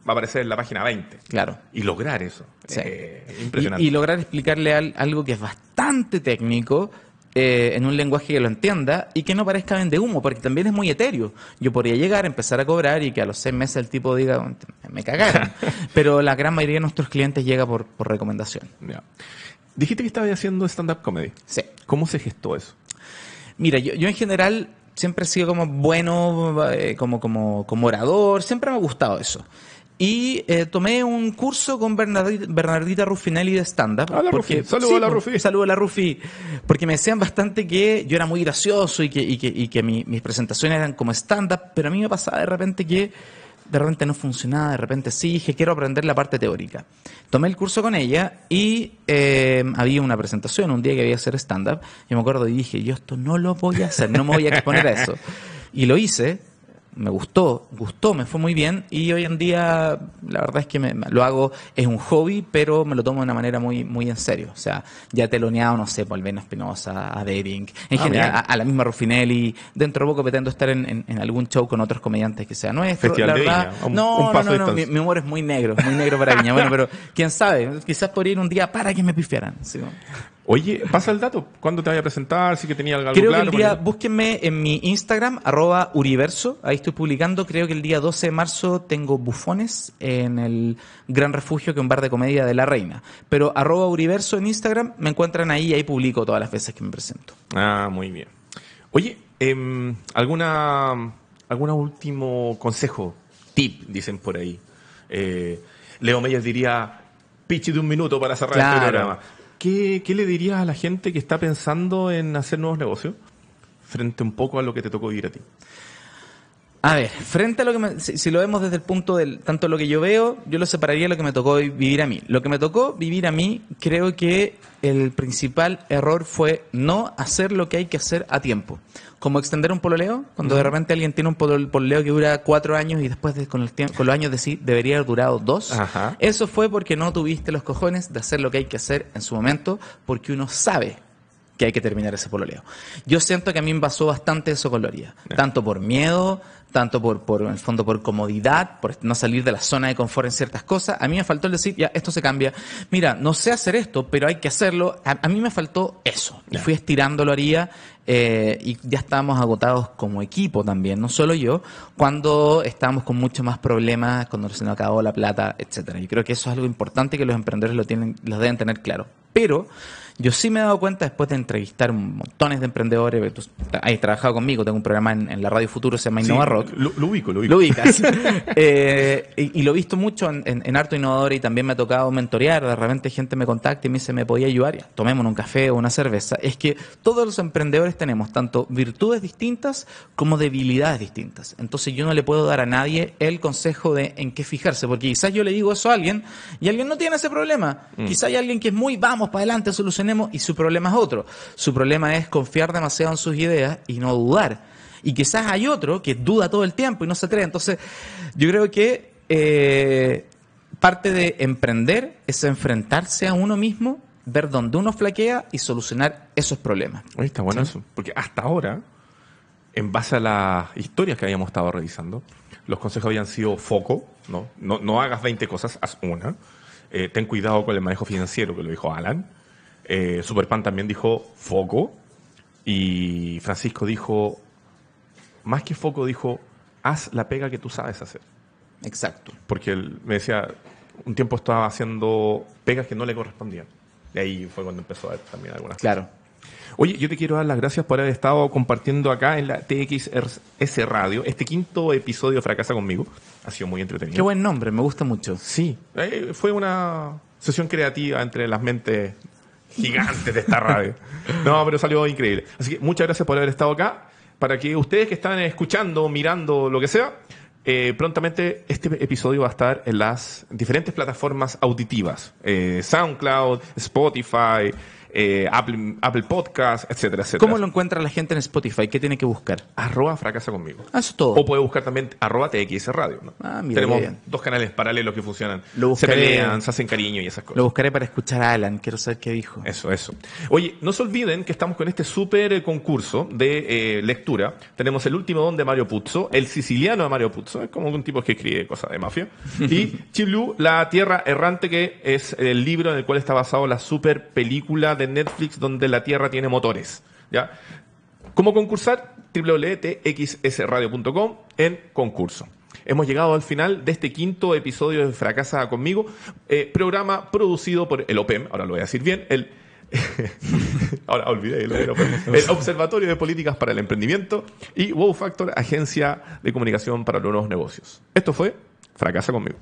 va a aparecer en la página 20. Claro. Y lograr eso. Sí. Eh, impresionante. Y, y lograr explicarle al- algo que es bastante técnico eh, en un lenguaje que lo entienda y que no parezca vende humo, porque también es muy etéreo. Yo podría llegar, empezar a cobrar y que a los seis meses el tipo diga, me cagaron. Pero la gran mayoría de nuestros clientes llega por, por recomendación. Ya. Dijiste que estabas haciendo stand-up comedy. Sí. ¿Cómo se gestó eso? Mira, yo, yo en general siempre he sido como bueno, eh, como, como, como orador, siempre me ha gustado eso. Y eh, tomé un curso con Bernardita, Bernardita Ruffinelli de stand-up. Rufi. Saludos a la pues, Rufi. Saludos a la Rufi. Porque me decían bastante que yo era muy gracioso y que, y que, y que mi- mis presentaciones eran como stand-up, pero a mí me pasaba de repente que de repente no funcionaba, de repente sí, dije quiero aprender la parte teórica. Tomé el curso con ella y eh, había una presentación un día que había que hacer stand-up y me acuerdo y dije, yo esto no lo voy a hacer, no me voy a exponer a eso. Y lo hice, me gustó, gustó, me fue muy bien y hoy en día la verdad es que me- lo hago, es un hobby, pero me lo tomo de una manera muy muy en serio. O sea, ya teloneado, no sé, por Albena Espinosa, a Dering, en Ah, general, a, a la misma Ruffinelli. Dentro de poco pretendo estar en, en- en algún show con otros comediantes que sea nuestro. Festival la de verdad, Viña, un- no, un no, paso no, no, mi, humor es muy negro, muy negro para Viña. Bueno, pero quién sabe, quizás podría ir un día para que me pifiaran. ¿sí? Oye, pasa el dato. ¿Cuándo te vaya a presentar? Si que tenía algo Creo claro. que el día, porque- búsquenme en mi Instagram, arroba Uriverso, ahí estoy publicando, creo que el día 12 de marzo tengo bufones en el Gran Refugio, que es un bar de comedia de La Reina. Pero arroba Uriverso en Instagram, me encuentran ahí y ahí publico todas las veces que me presento. Ah, muy bien. Oye, em, ¿alguna, ¿algún último consejo? Tip, dicen por ahí. Eh, Leo Meyer diría, pitch de un minuto para cerrar este Claro. programa. ¿Qué, ¿Qué le dirías a la gente que está pensando en hacer nuevos negocios? Frente un poco a lo que te tocó vivir a ti. A ver, frente a lo que me, si, si lo vemos desde el punto del tanto lo que yo veo, yo lo separaría de lo que me tocó vivir a mí. Lo que me tocó vivir a mí, creo que el principal error fue no hacer lo que hay que hacer a tiempo. Como extender un pololeo, cuando de repente alguien tiene un polol- pololeo que dura cuatro años y después de- con, el tiempo, con los años decir debería haber durado dos. Ajá. Eso fue porque no tuviste los cojones de hacer lo que hay que hacer en su momento, porque uno sabe que hay que terminar ese pololeo. Yo siento que a mí me pasó bastante eso con Loría. Tanto por miedo, tanto por, por, en el fondo, por comodidad, por no salir de la zona de confort en ciertas cosas. A mí me faltó el decir, ya, esto se cambia. Mira, no sé hacer esto, pero hay que hacerlo. A, a mí me faltó eso. Y Ya. fui estirando lo haría. eh, y ya estábamos agotados como equipo también, no solo yo, cuando estábamos con mucho más problemas, cuando se nos acabó la plata, etcétera. Yo creo que eso es algo importante que los emprendedores lo tienen, lo deben tener claro. Pero yo sí me he dado cuenta después de entrevistar montones de emprendedores, tú has trabajado conmigo, tengo un programa en, en la Radio Futuro, se llama Innova Sí, Rock. Lo, lo ubico, lo ubico. Lo ubicas. Eh, y, y lo he visto mucho en, en, en Harto Innovador y también me ha tocado mentorear. De repente gente me contacta y me dice, ¿me podía ayudar? Ya, tomémonos un café o una cerveza. Es que todos los emprendedores tenemos tanto virtudes distintas como debilidades distintas. Entonces yo no le puedo dar a nadie el consejo de en qué fijarse, porque quizás yo le digo eso a alguien y alguien no tiene ese problema. Quizás hay alguien que es muy, vamos para adelante, solucionemos, y su problema es otro. Su problema es confiar demasiado en sus ideas y no dudar. Y quizás hay otro que duda todo el tiempo y no se atreve. Entonces, yo creo que eh, parte de emprender es enfrentarse a uno mismo, ver dónde uno flaquea y solucionar esos problemas. Oye, está bueno eso. Porque hasta ahora, en base a las historias que habíamos estado revisando, los consejos habían sido foco, ¿no? No, no hagas 20 cosas, haz una. Eh, ten cuidado con el manejo financiero, que lo dijo Alan. Eh, Superpan también dijo foco. Y Francisco dijo, más que foco, dijo, haz la pega que tú sabes hacer. Exacto. Porque él me decía, un tiempo estaba haciendo pegas que no le correspondían. Y ahí fue cuando empezó a ver también algunas Claro. Oye, yo te quiero dar las gracias por haber estado compartiendo acá en la TXS Radio este quinto episodio de Fracasa conmigo. Ha sido muy entretenido. Qué buen nombre, me gusta mucho. Sí, eh, fue una sesión creativa entre las mentes gigantes de esta radio. No, pero salió increíble. Así que muchas gracias por haber estado acá. Para que ustedes que están escuchando, mirando, lo que sea, eh, prontamente este episodio va a estar en las diferentes plataformas auditivas. Eh, SoundCloud, Spotify, eh, Apple, Apple Podcast, etcétera, etcétera. ¿Cómo lo encuentra la gente en Spotify? ¿Qué tiene que buscar? Arroba fracasa conmigo. Ah, Eso es todo. O puede buscar también arroba TX Radio. ¿no? Ah, mira, Tenemos bien. dos canales paralelos que funcionan. Lo se pelean, se hacen cariño y esas cosas. Lo buscaré para escuchar a Alan. Quiero saber qué dijo. Eso, eso. Oye, no se olviden que estamos con este súper eh, concurso de eh, lectura. Tenemos el último don de Mario Puzo, el siciliano de Mario Puzo, es como un tipo que escribe cosas de mafia. Y Chiblu, La Tierra Errante, que es el libro en el cual está basado la super película de Netflix donde la Tierra tiene motores. ¿Ya? ¿Cómo concursar? www.txsradio.com en concurso. Hemos llegado al final de este quinto episodio de Fracasa conmigo, eh, programa producido por el OPEM, ahora lo voy a decir bien, el OPEM, el Observatorio de Políticas para el Emprendimiento y Wow Factor, Agencia de Comunicación para los Nuevos Negocios. Esto fue Fracasa conmigo.